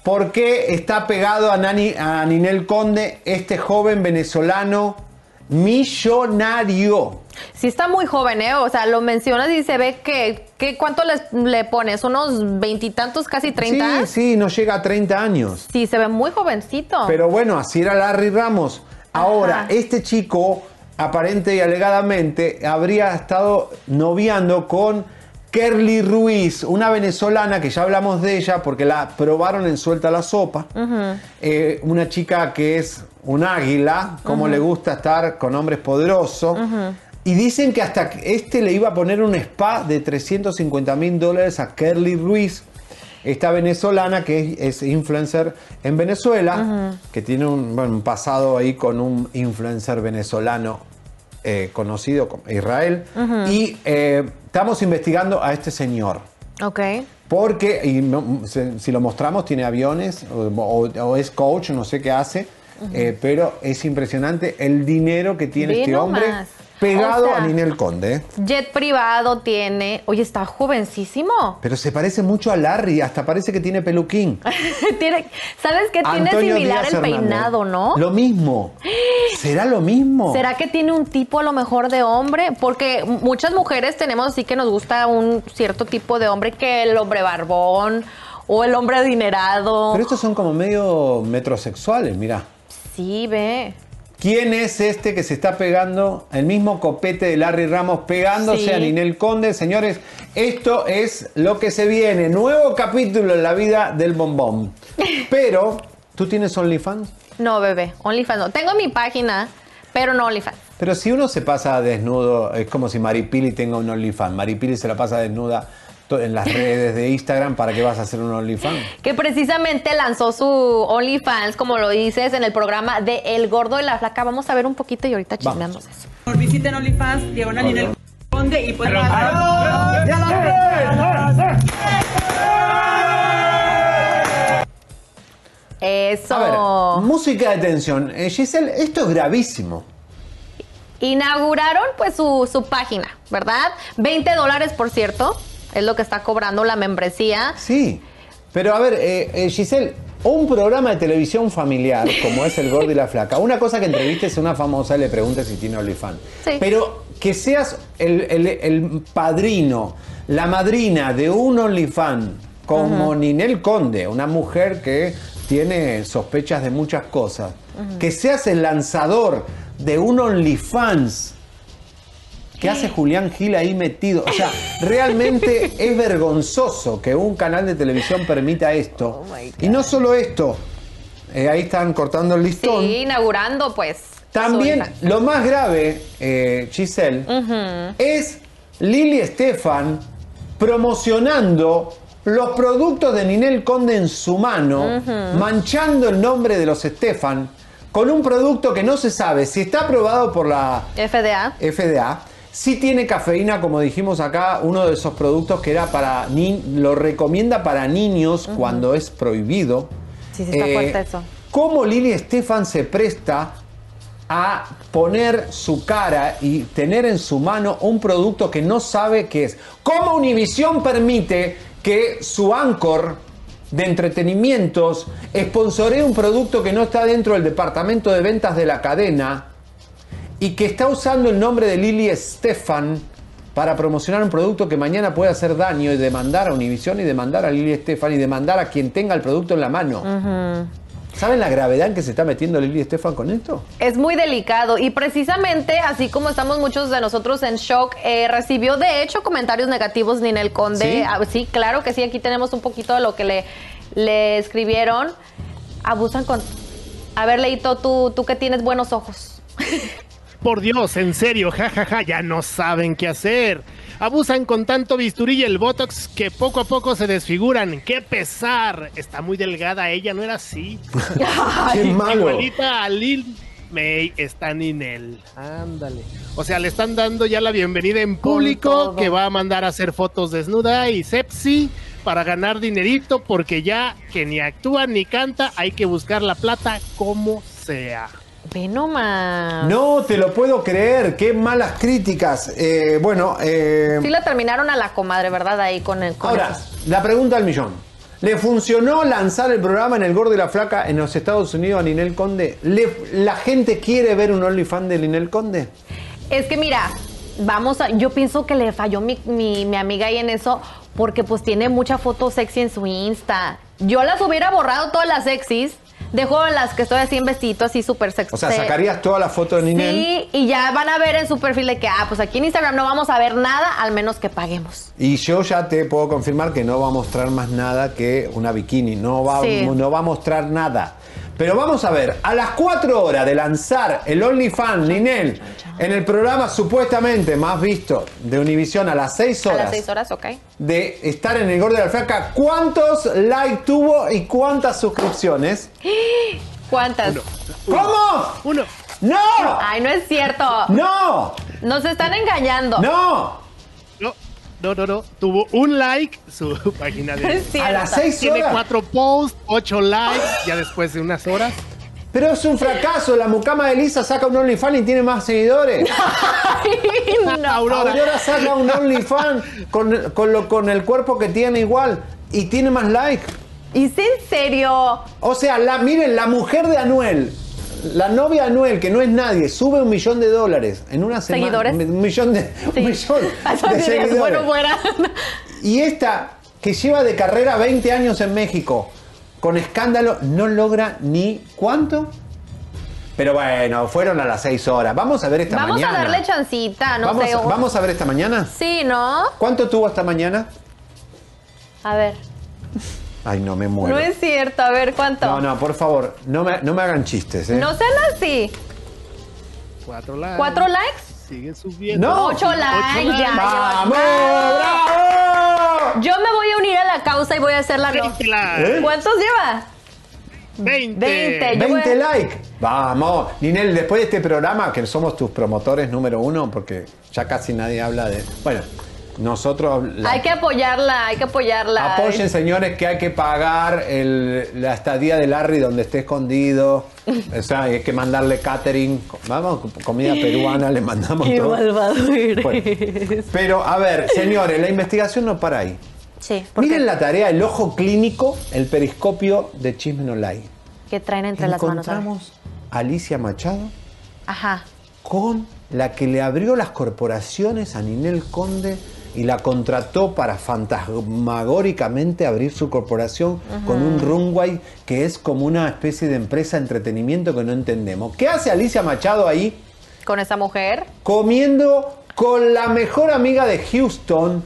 Speaker 1: ¿Por qué está pegado a, Nani- a Ninel Conde, este joven venezolano millonario?
Speaker 3: Sí está muy joven, ¿eh? O sea, lo mencionas y se ve que, que ¿cuánto les- le pones? ¿Unos veintitantos, casi treinta?
Speaker 1: Sí, sí, no llega a 30 años.
Speaker 3: Sí, se ve muy jovencito.
Speaker 1: Pero bueno, así era Larry Ramos. Ahora,
Speaker 3: Ajá.
Speaker 1: este chico, aparente y alegadamente, habría estado noviando con Kerly Ruiz, una venezolana que ya hablamos de ella porque la probaron en Suelta la Sopa. Eh, una chica que es un águila, como le gusta estar con hombres poderosos. Y dicen que hasta este le iba a poner un spa de 350 mil dólares a Kerly Ruiz, esta venezolana que es, es influencer en Venezuela, que tiene un, bueno, un pasado ahí con un influencer venezolano eh, conocido como Israel. Y eh, estamos investigando a este señor.
Speaker 3: Ok.
Speaker 1: Porque, y se- si lo mostramos, tiene aviones o, o- o es coach, no sé qué hace, eh, pero es impresionante el dinero que tiene
Speaker 3: Ve
Speaker 1: este hombre. Pegado
Speaker 3: O sea-
Speaker 1: a Ninel Conde.
Speaker 3: Jet privado tiene. Oye, está jovencísimo.
Speaker 1: Pero se parece mucho a Larry, hasta parece que tiene peluquín.
Speaker 3: tiene, ¿Sabes qué? Tiene
Speaker 1: Antonio
Speaker 3: similar
Speaker 1: Díaz
Speaker 3: el
Speaker 1: Hernández.
Speaker 3: peinado, ¿no?
Speaker 1: Lo mismo. ¿Será lo mismo?
Speaker 3: ¿Será que tiene un tipo a lo mejor de hombre? Porque muchas mujeres tenemos así que nos gusta un cierto tipo de hombre que el hombre barbón o el hombre adinerado.
Speaker 1: Pero estos son como medio metrosexuales, mira.
Speaker 3: Sí, ve.
Speaker 1: ¿Quién es este que se está pegando? El mismo copete de Larry Ramos pegándose
Speaker 3: Sí.
Speaker 1: a Ninel Conde. Señores, esto es lo que se viene. Nuevo capítulo en la vida del bombón. Pero, ¿tú tienes OnlyFans?
Speaker 3: No, bebé. OnlyFans no. Tengo mi página, pero no OnlyFans.
Speaker 1: Pero si uno se pasa desnudo, es como si Maripili tenga un OnlyFans. Maripili se la pasa desnuda en las redes de Instagram, ¿para qué vas a hacer un OnlyFans?
Speaker 3: Que precisamente lanzó su OnlyFans, como lo dices, en el programa de El Gordo y la Flaca. Vamos a ver un poquito y ahorita chismeamos eso.
Speaker 10: Visiten OnlyFans, diagonal Ninel Conde y pues
Speaker 3: Eso.
Speaker 1: A ver, música de tensión. Eh, Giselle, esto es gravísimo.
Speaker 3: Inauguraron pues su, su página, ¿verdad? 20 dólares, por cierto, es lo que está cobrando la membresía.
Speaker 1: Sí. Pero a ver, eh, eh, Giselle, un programa de televisión familiar como es El Gordo y la Flaca, una cosa que entrevistes a una famosa y le preguntes si tiene OnlyFans.
Speaker 3: Sí.
Speaker 1: Pero que seas el, el- el padrino, la madrina de un OnlyFans como. Ninel Conde, una mujer que tiene sospechas de muchas cosas, que seas el lanzador de un OnlyFans. ¿Qué hace Julián Gil ahí metido? O sea, realmente es vergonzoso que un canal de televisión permita esto. y no solo esto, eh, ahí están cortando el listón.
Speaker 3: Sí, inaugurando pues.
Speaker 1: También lo más grave, eh, Giselle, es Lili Estefan promocionando los productos de Ninel Conde en su mano, manchando el nombre de los Estefan con un producto que no se sabe si está aprobado por la
Speaker 3: FDA.
Speaker 1: FDA. Sí tiene cafeína, como dijimos acá, uno de esos productos que era para ni lo recomienda para niños cuando es prohibido.
Speaker 3: Sí, sí está
Speaker 1: Eh,
Speaker 3: fuerte eso.
Speaker 1: ¿Cómo Lili Estefan se presta a poner su cara y tener en su mano un producto que no sabe qué es? ¿Cómo Univision permite que su anchor de entretenimientos sponsoree un producto que no está dentro del departamento de ventas de la cadena y que está usando el nombre de Lili Estefan para promocionar un producto que mañana puede hacer daño y demandar a Univision y demandar a Lili Estefan y demandar a quien tenga el producto en la mano? ¿Saben la gravedad en que se está metiendo Lili Estefan con esto?
Speaker 3: Es muy delicado y precisamente así como estamos muchos de nosotros en shock, eh, recibió de hecho comentarios negativos Ninel Conde.
Speaker 1: ¿Sí?
Speaker 3: Ah, sí, claro que sí, aquí tenemos un poquito de lo que le, le escribieron. Abusan con... A ver, Leito, tú, tú que tienes buenos ojos.
Speaker 4: Por Dios, en serio, jajaja, ya no saben qué hacer. Abusan con tanto bisturí y el botox que poco a poco se desfiguran. ¡Qué pesar! Está muy delgada, ella no era así.
Speaker 1: ¡Qué malo!
Speaker 4: Igualita a Lil May está Ninel. Ándale. O sea, le están dando ya la bienvenida en público que va a mandar a hacer fotos desnuda y sepsi para ganar dinerito porque ya que ni actúa ni canta, hay que buscar la plata como sea.
Speaker 3: Ve nomás.
Speaker 1: No te lo puedo creer, qué malas críticas. Eh, bueno, eh,
Speaker 3: Sí la terminaron a la comadre, ¿verdad? Ahí con el... Con
Speaker 1: ahora,
Speaker 3: esos.
Speaker 1: la pregunta al millón. ¿Le funcionó lanzar el programa en El Gordo y la Flaca en los Estados Unidos a Ninel Conde? ¿Le- ¿La gente quiere ver un OnlyFans de Ninel Conde?
Speaker 3: Es que mira, vamos a, yo pienso que le falló mi, mi, mi amiga ahí en eso, porque pues tiene mucha foto sexy en su Insta. Yo las hubiera borrado todas las sexys, dejo las que estoy así en vestidito, así súper sexy.
Speaker 1: O sea, sacarías toda la foto de Ninel.
Speaker 3: Sí, y ya van a ver en su perfil de que, ah, pues aquí en Instagram no vamos a ver nada, al menos que paguemos.
Speaker 1: Y yo ya te puedo confirmar que no va a mostrar más nada que una bikini. No va,
Speaker 3: Sí.
Speaker 1: no va a mostrar nada. Pero vamos a ver, a las 4 horas de lanzar el OnlyFans Ninel en el programa supuestamente más visto de Univision a las 6
Speaker 3: A
Speaker 1: horas
Speaker 3: las seis horas, ok.
Speaker 1: de estar en el Gordo de la Flaca, ¿cuántos likes tuvo y cuántas suscripciones?
Speaker 3: ¿Cuántas?
Speaker 1: ¿Cómo?
Speaker 4: Uno.
Speaker 1: ¡No!
Speaker 3: Ay, no es cierto.
Speaker 1: ¡No!
Speaker 3: Nos están engañando.
Speaker 1: ¡No!
Speaker 4: No, no, no, no. Tuvo un like su página de.
Speaker 1: A las 6
Speaker 4: Tiene
Speaker 1: horas.
Speaker 4: cuatro posts, ocho likes, ya después de unas horas.
Speaker 1: Pero es un fracaso. La mucama de Lisa saca un OnlyFans y tiene más seguidores.
Speaker 3: no.
Speaker 1: Aurora saca un OnlyFans con, con, lo- con el cuerpo que tiene igual y tiene más like.
Speaker 3: ¿Y es en serio?
Speaker 1: O sea, la, miren, la mujer de Anuel, la novia Anuel, que no es nadie, sube un millón de dólares en una semana.
Speaker 3: ¿Seguidores?
Speaker 1: Un millón de, un millón de seguidores.
Speaker 3: bueno, fuera.
Speaker 1: Y esta, que lleva de carrera 20 años en México, con escándalo, no logra ni cuánto. Pero bueno, fueron a las 6 horas. Vamos a ver esta
Speaker 3: Vamos
Speaker 1: mañana.
Speaker 3: a darle chancita, no
Speaker 1: vamos,
Speaker 3: sé.
Speaker 1: vamos a ver esta mañana.
Speaker 3: Sí, ¿no?
Speaker 1: ¿Cuánto tuvo esta mañana?
Speaker 3: A ver.
Speaker 1: Ay, no me muero.
Speaker 3: No es cierto, a ver cuánto.
Speaker 1: No, no, por favor, no me, no me hagan chistes, ¿eh?
Speaker 3: No sean así.
Speaker 4: Cuatro likes.
Speaker 3: ¿Cuatro likes?
Speaker 4: Siguen subiendo.
Speaker 1: No.
Speaker 3: Ocho likes, ya.
Speaker 1: ¡Vamos! ¡Bravo!
Speaker 3: Yo me voy a unir a la causa y voy a hacer la...
Speaker 4: 20 likes.
Speaker 1: ¿Eh?
Speaker 3: ¿Cuántos lleva?
Speaker 4: 20.
Speaker 3: 20. Yo
Speaker 1: 20
Speaker 3: voy-
Speaker 1: likes. Vamos. Ninel, después de este programa, que somos tus promotores número uno, porque ya casi nadie habla de. Bueno, nosotros. la-
Speaker 3: Hay que apoyarla, hay que apoyarla.
Speaker 1: Apoyen, señores, que hay que pagar el- la estadía de Larry donde esté escondido. O sea, hay que mandarle catering. Vamos, comida peruana, le mandamos
Speaker 3: Qué
Speaker 1: todo.
Speaker 3: malvado eres.
Speaker 1: Bueno, pero, a ver, señores, la investigación no para ahí.
Speaker 3: Sí,
Speaker 1: Miren la tarea, el ojo clínico, el periscopio de Chisme No Like.
Speaker 3: que traen entre las manos.
Speaker 1: Encontramos a Alicia Machado
Speaker 3: Ajá.
Speaker 1: con la que le abrió las corporaciones a Ninel Conde y la contrató para fantasmagóricamente abrir su corporación con un runway que es como una especie de empresa de entretenimiento que no entendemos. ¿Qué hace Alicia Machado ahí?
Speaker 3: Con esa mujer.
Speaker 1: Comiendo con la mejor amiga de Houston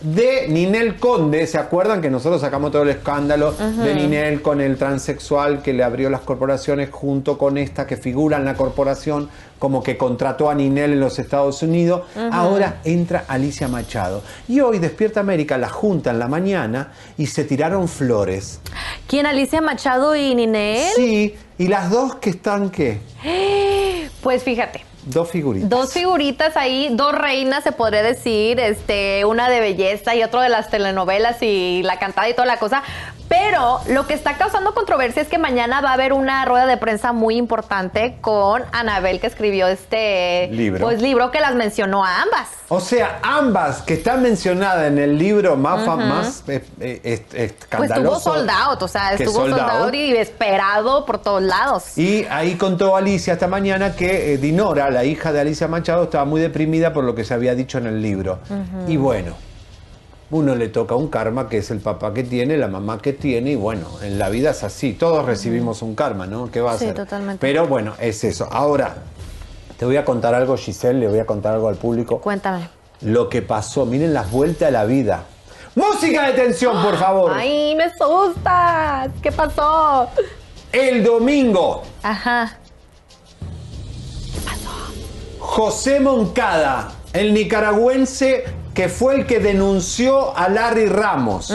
Speaker 1: de Ninel Conde. ¿Se acuerdan que nosotros sacamos todo el escándalo de Ninel con el transexual que le abrió las corporaciones junto con esta que figura en la corporación como que contrató a Ninel en los Estados Unidos? Ahora entra Alicia Machado. Y hoy Despierta América la junta en la mañana y se tiraron flores.
Speaker 3: ¿Quién? Alicia Machado y Ninel.
Speaker 1: Sí, y las dos que están, ¿qué?
Speaker 3: Pues fíjate.
Speaker 1: Dos figuritas.
Speaker 3: Dos figuritas ahí, dos reinas se podría decir, este, una de belleza y otro de las telenovelas y la cantada y toda la cosa. Pero lo que está causando controversia es que mañana va a haber una rueda de prensa muy importante con Anabel que escribió este
Speaker 1: Libro.
Speaker 3: pues libro que las mencionó a ambas.
Speaker 1: O sea, ambas que están mencionadas en el libro más, fa- más eh, eh,
Speaker 3: Pues estuvo sold out, o sea, estuvo
Speaker 1: sold
Speaker 3: sold out
Speaker 1: out.
Speaker 3: y esperado por todos lados.
Speaker 1: Y ahí contó Alicia esta mañana que eh, Dinora, la hija de Alicia Machado, estaba muy deprimida por lo que se había dicho en el libro. Y bueno, uno le toca un karma que es el papá que tiene, la mamá que tiene, y bueno, en la vida es así, todos recibimos un karma, ¿no? ¿Qué va a
Speaker 3: Sí, totalmente.
Speaker 1: Pero bueno, es eso. Ahora, te voy a contar algo, Giselle, le voy a contar algo al público.
Speaker 3: Cuéntame.
Speaker 1: Lo que pasó, miren las vueltas de la vida. Música de tensión, por favor.
Speaker 3: Ay, me asustas. ¿Qué pasó?
Speaker 1: El domingo,
Speaker 3: Ajá.
Speaker 1: José Moncada, el nicaragüense que fue el que denunció a Larry Ramos.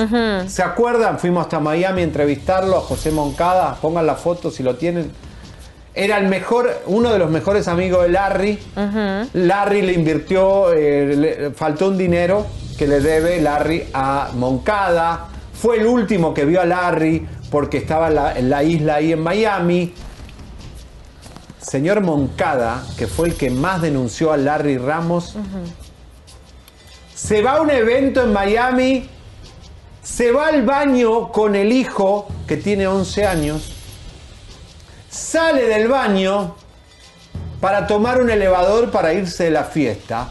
Speaker 1: ¿Se acuerdan? Fuimos hasta Miami a entrevistarlo a José Moncada. Pongan la foto si lo tienen. Era el mejor, uno de los mejores amigos de Larry. Larry le invirtió, eh, le- faltó un dinero que le debe Larry a Moncada. Fue el último que vio a Larry porque estaba en la, en la isla ahí en Miami. Señor Moncada, que fue el que más denunció a Larry Ramos, se va a un evento en Miami, se va al baño con el hijo que tiene 11 años, sale del baño para tomar un elevador para irse de la fiesta.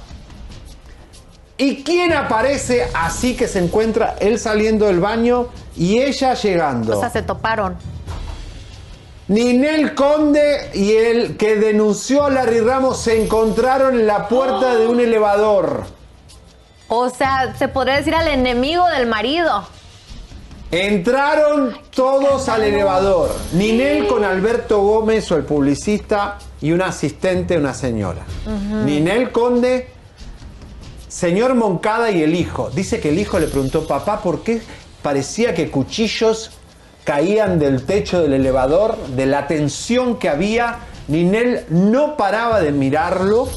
Speaker 1: ¿Y quién aparece así que se encuentra él saliendo del baño y ella llegando?
Speaker 3: O sea, se toparon.
Speaker 1: Ninel Conde y el que denunció a Larry Ramos se encontraron en la puerta de un elevador.
Speaker 3: O sea, se podría decir al enemigo del marido.
Speaker 1: Entraron todos al elevador. Ninel con Alberto Gómez o el publicista y un asistente, una señora. Ninel Conde, señor Moncada y el hijo. Dice que el hijo le preguntó, papá, ¿por qué parecía que cuchillos caían del techo del elevador, de la tensión que había? Ninel no paraba de mirarlo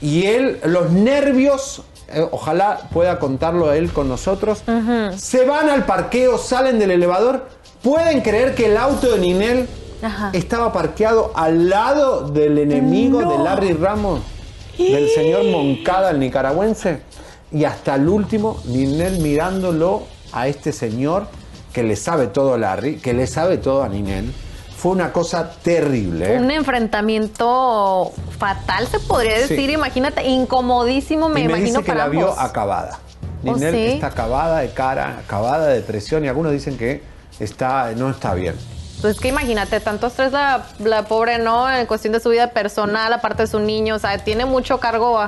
Speaker 1: y él, los nervios, eh, ojalá pueda contarlo él con nosotros, se van al parqueo, salen del elevador, pueden creer que el auto de Ninel
Speaker 3: Ajá.
Speaker 1: estaba parqueado al lado del enemigo de Larry Ramos, del señor Moncada, el nicaragüense, y hasta el último, Ninel mirándolo a este señor que le sabe todo a Larry, que le sabe todo a Ninel. Fue una cosa terrible. ¿eh?
Speaker 3: Un enfrentamiento fatal, se podría
Speaker 1: Sí.
Speaker 3: decir. Imagínate, incomodísimo, me,
Speaker 1: y me
Speaker 3: imagino
Speaker 1: dice que
Speaker 3: para
Speaker 1: la vio acabada.
Speaker 3: ¿Oh,
Speaker 1: Ninel
Speaker 3: sí?
Speaker 1: está acabada de cara, acabada de depresión y algunos dicen que está, no está bien.
Speaker 3: Pues que imagínate, tanto estrés la, la pobre, ¿no? En cuestión de su vida personal, aparte de su niño, o sea, tiene mucho cargo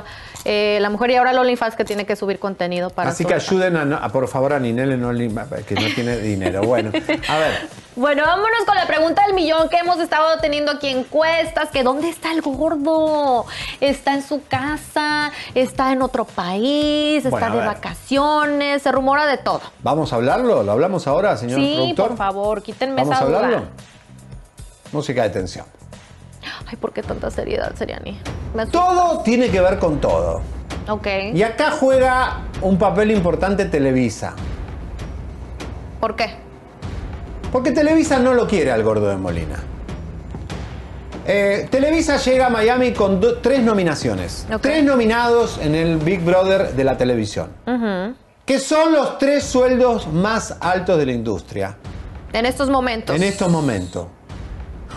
Speaker 3: eh, la mujer y ahora el OnlyFans que tiene que subir contenido para
Speaker 1: Así que ayuden a, a- por favor a Ninel en OnlyFans, que no tiene dinero. Bueno, a ver.
Speaker 3: Bueno, vámonos con la pregunta del millón que hemos estado teniendo aquí encuestas, que ¿dónde está el gordo? ¿Está en su casa? ¿Está en otro país? ¿Está
Speaker 1: Bueno,
Speaker 3: de vacaciones? Se rumora de todo.
Speaker 1: ¿Vamos a hablarlo? ¿Lo hablamos ahora, señor
Speaker 3: sí,
Speaker 1: productor?
Speaker 3: por favor, quítenme
Speaker 1: ¿Vamos
Speaker 3: esa
Speaker 1: a hablarlo?
Speaker 3: duda.
Speaker 1: Música de tensión.
Speaker 3: Ay, ¿por qué tanta seriedad, Seriani?
Speaker 1: Todo tiene que ver con todo.
Speaker 3: Ok.
Speaker 1: Y acá juega un papel importante Televisa.
Speaker 3: ¿Por qué?
Speaker 1: Porque Televisa no lo quiere al gordo de Molina. Eh, Televisa llega a Miami con do- tres nominaciones. Tres nominados en el Big Brother de la televisión. Que son los tres sueldos más altos de la industria
Speaker 3: En estos momentos.
Speaker 1: en estos momentos.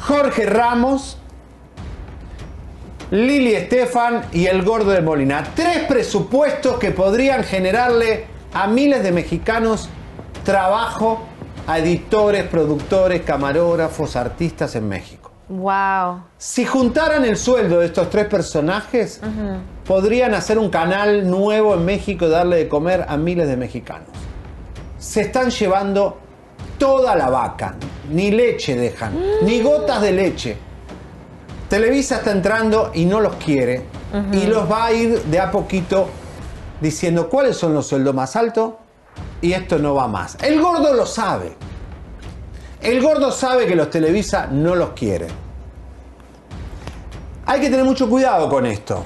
Speaker 1: Jorge Ramos, Lili Estefan y el gordo de Molina. Tres presupuestos que podrían generarle a miles de mexicanos trabajo a editores, productores, camarógrafos, artistas en México.
Speaker 3: Wow.
Speaker 1: Si juntaran el sueldo de estos tres personajes, podrían hacer un canal nuevo en México y darle de comer a miles de mexicanos. Se están llevando toda la vaca, ni leche dejan, ni gotas de leche. Televisa está entrando y no los quiere y los va a ir de a poquito diciendo cuáles son los sueldos más altos y esto no va más. El gordo lo sabe. El gordo sabe que los Televisa no los quiere. Hay que tener mucho cuidado con esto.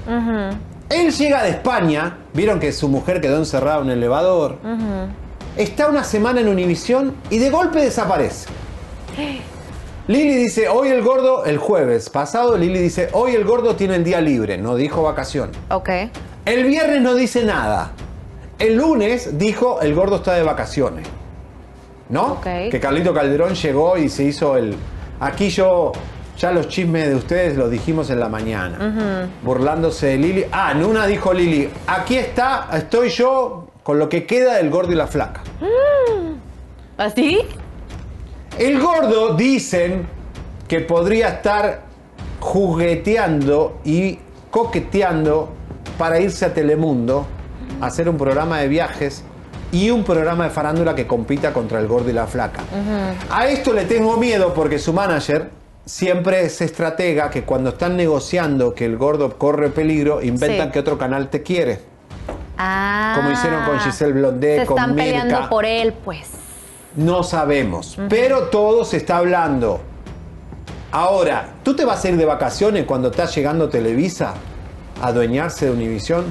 Speaker 1: Él llega de España, vieron que su mujer quedó encerrada en un elevador, está una semana en Univisión y de golpe desaparece. Lili dice, hoy el gordo, el jueves pasado, Lili dice, hoy el gordo tiene el día libre, no dijo vacación.
Speaker 3: Ok.
Speaker 1: El viernes no dice nada. El lunes dijo, el gordo está de vacaciones. ¿No?
Speaker 3: Ok.
Speaker 1: Que Carlito Calderón llegó y se hizo el... Aquí yo, ya los chismes de ustedes los dijimos en la mañana. Burlándose de Lili. Ah, en una dijo Lili, aquí está, estoy yo con lo que queda del gordo y la flaca.
Speaker 3: ¿Así?
Speaker 1: El gordo dicen que podría estar jugueteando y coqueteando para irse a Telemundo a hacer un programa de viajes y un programa de farándula que compita contra el gordo y la flaca. A esto le tengo miedo porque su manager siempre es estratega que cuando están negociando que el gordo corre peligro, inventan
Speaker 3: Sí.
Speaker 1: que otro canal te quiere.
Speaker 3: Ah.
Speaker 1: Como hicieron con Giselle Blondet,
Speaker 3: Se
Speaker 1: con
Speaker 3: están peleando por él, pues.
Speaker 1: No sabemos, pero todo se está hablando. Ahora, ¿tú te vas a ir de vacaciones cuando estás llegando Televisa a adueñarse de Univisión?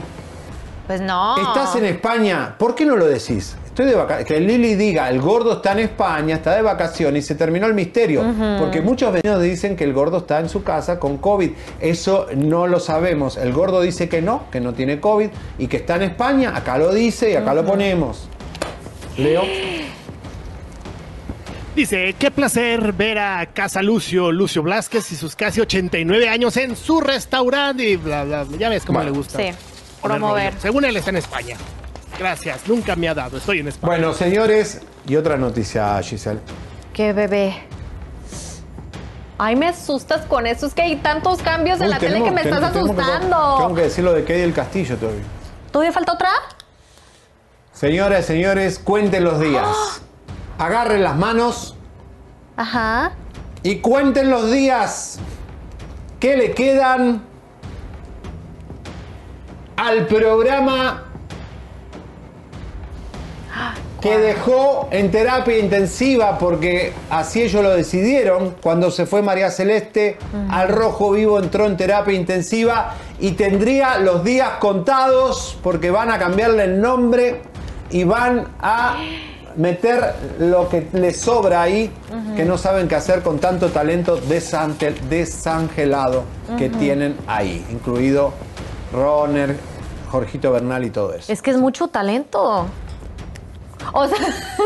Speaker 3: Pues no.
Speaker 1: Estás en España, ¿por qué no lo decís? Estoy de vacaciones. Que Lili diga, el gordo está en España, está de vacaciones y se terminó el misterio. Porque muchos vecinos dicen que el gordo está en su casa con COVID. Eso no lo sabemos. El gordo dice que no, que no tiene COVID y que está en España. Acá lo dice y acá lo ponemos. Leo.
Speaker 4: Dice, qué placer ver a Casa Lucio, Lucio Blasquez y sus casi 89 años en su restaurante y bla, bla, bla. Ya ves cómo
Speaker 1: Bueno.
Speaker 4: le gusta.
Speaker 3: Sí, promover.
Speaker 4: rollo. Según él está en España. Gracias, nunca me ha dado, estoy en España.
Speaker 1: Bueno, señores, y otra noticia, Giselle.
Speaker 3: Qué bebé. Ay, me asustas con eso. Es que hay tantos cambios en
Speaker 1: Uy,
Speaker 3: la tele que me estás
Speaker 1: tenemos- tenemos que-
Speaker 3: asustando.
Speaker 1: Tengo que decir lo de Key del Castillo todavía.
Speaker 3: ¿Todavía falta otra?
Speaker 1: Señoras señores, cuenten los días. Agarren las manos
Speaker 3: Ajá.
Speaker 1: y cuenten los días que le quedan al programa que dejó en terapia intensiva porque así ellos lo decidieron. Cuando se fue María Celeste, al Rojo Vivo entró en terapia intensiva y tendría los días contados porque van a cambiarle el nombre y van a meter lo que les sobra ahí, que no saben qué hacer con tanto talento desangel- desangelado que tienen ahí, incluido Roner, Jorgito Bernal y todo eso.
Speaker 3: Es que es mucho talento. O sea,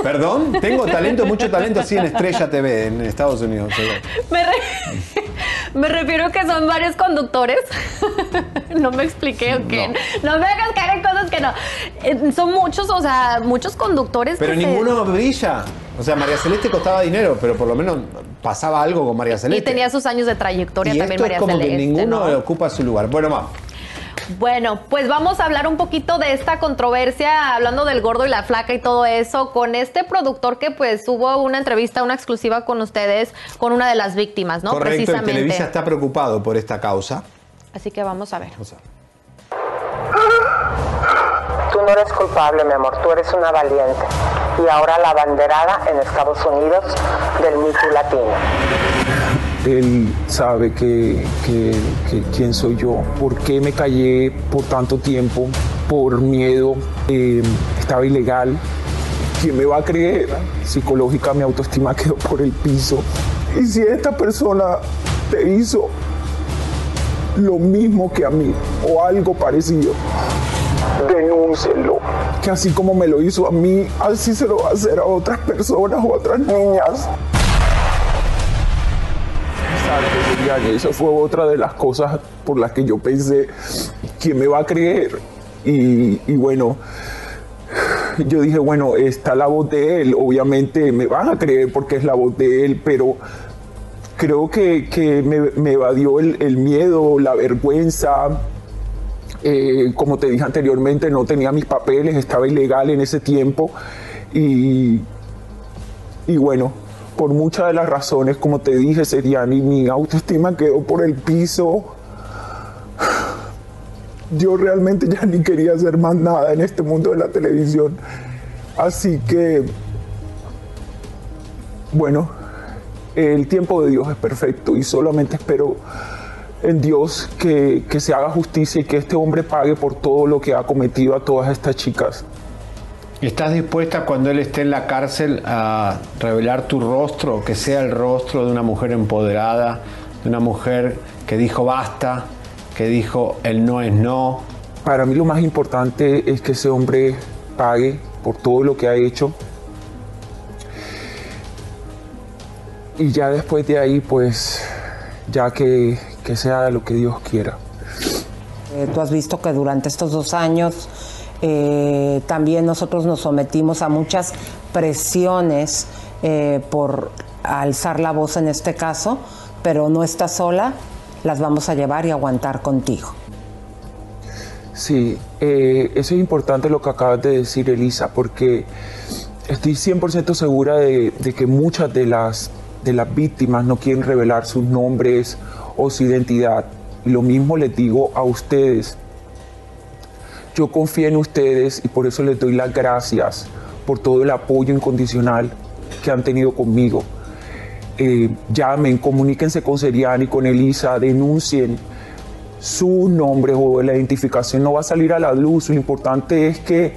Speaker 1: Perdón, tengo talento, mucho talento así en Estrella TV en Estados Unidos.
Speaker 3: me, re- me refiero que son varios conductores. no me expliqué o qué. No. me hagas caer en cosas que no. Eh, Son muchos, o sea, muchos conductores.
Speaker 1: Pero
Speaker 3: que se-
Speaker 1: ninguno brilla. O sea, María Celeste costaba dinero, pero por lo menos pasaba algo con María
Speaker 3: Y
Speaker 1: Celeste.
Speaker 3: tenía sus años de trayectoria
Speaker 1: Y
Speaker 3: también
Speaker 1: esto
Speaker 3: María
Speaker 1: es como
Speaker 3: Celeste.
Speaker 1: que ninguno
Speaker 3: ¿no?
Speaker 1: ocupa su lugar. Bueno, vamos.
Speaker 3: Bueno, pues vamos a hablar un poquito de esta controversia, hablando del gordo y la flaca y todo eso, con este productor que pues hubo una entrevista, una exclusiva con ustedes, con una de las víctimas, ¿no?
Speaker 1: Correcto, el
Speaker 3: Precisamente.
Speaker 1: Televisa está preocupado por esta causa.
Speaker 3: Así que vamos a ver.
Speaker 11: Tú no eres culpable, mi amor, tú eres una valiente. Y ahora la banderada en Estados Unidos del Me Too Latino.
Speaker 12: Él sabe que, quién soy yo, por qué me callé por tanto tiempo, por miedo, eh, estaba ilegal. ¿Quién me va a creer? Psicológica, mi autoestima quedó por el piso. Y si esta persona te hizo lo mismo que a mí o algo parecido, denúncienlo. Que así como me lo hizo a mí, así se lo va a hacer a otras personas o a otras niñas. Liliana, Esa fue otra de las cosas por las que yo pensé, ¿quién me va a creer? Y, bueno, yo dije, bueno, está la voz de él, obviamente me van a creer porque es la voz de él, pero creo que, que me, evadió el, el miedo, la vergüenza. Eh, como te dije anteriormente, no tenía mis papeles, estaba ilegal en ese tiempo y, y bueno, por muchas de las razones, como te dije, Seriani, mi autoestima quedó por el piso. Yo realmente ya ni quería hacer más nada en este mundo de la televisión. Así que, bueno, el tiempo de Dios es perfecto y solamente espero en Dios que, que se haga justicia y que este hombre pague por todo lo que ha cometido a todas estas chicas.
Speaker 1: ¿Estás dispuesta cuando él esté en la cárcel a revelar tu rostro, que sea el rostro de una mujer empoderada, de una mujer que dijo basta, que dijo el no es no?
Speaker 12: Para mí lo más importante es que ese hombre pague por todo lo que ha hecho. Y ya después de ahí, pues, ya que, que sea lo que Dios quiera.
Speaker 11: Eh, tú has visto que durante estos dos años eh, también nosotros nos sometimos a muchas presiones eh, por alzar la voz en este caso, pero no estás sola, las vamos a llevar y aguantar contigo.
Speaker 12: Sí, eh, eso es importante lo que acabas de decir, Elisa, porque estoy 100% segura de, de que muchas de las, de las víctimas no quieren revelar sus nombres o su identidad. Y lo mismo les digo a ustedes. Yo confío en ustedes y por eso les doy las gracias por todo el apoyo incondicional que han tenido conmigo. Eh, llamen, comuníquense con Seriani, con Elisa, denuncien su nombre o la identificación no va a salir a la luz. Lo importante es que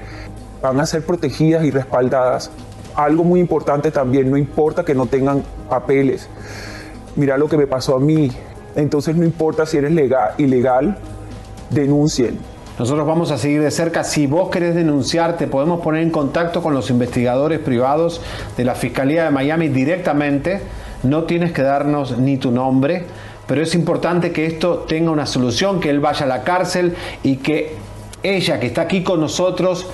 Speaker 12: van a ser protegidas y respaldadas. Algo muy importante también, no importa que no tengan papeles. Mira lo que me pasó a mí. Entonces no importa si eres legal, ilegal, denuncien.
Speaker 1: Nosotros vamos a seguir de cerca. Si vos querés denunciar, te podemos poner en contacto con los investigadores privados de la Fiscalía de Miami directamente. No tienes que darnos ni tu nombre, pero es importante que esto tenga una solución, que él vaya a la cárcel y que ella que está aquí con nosotros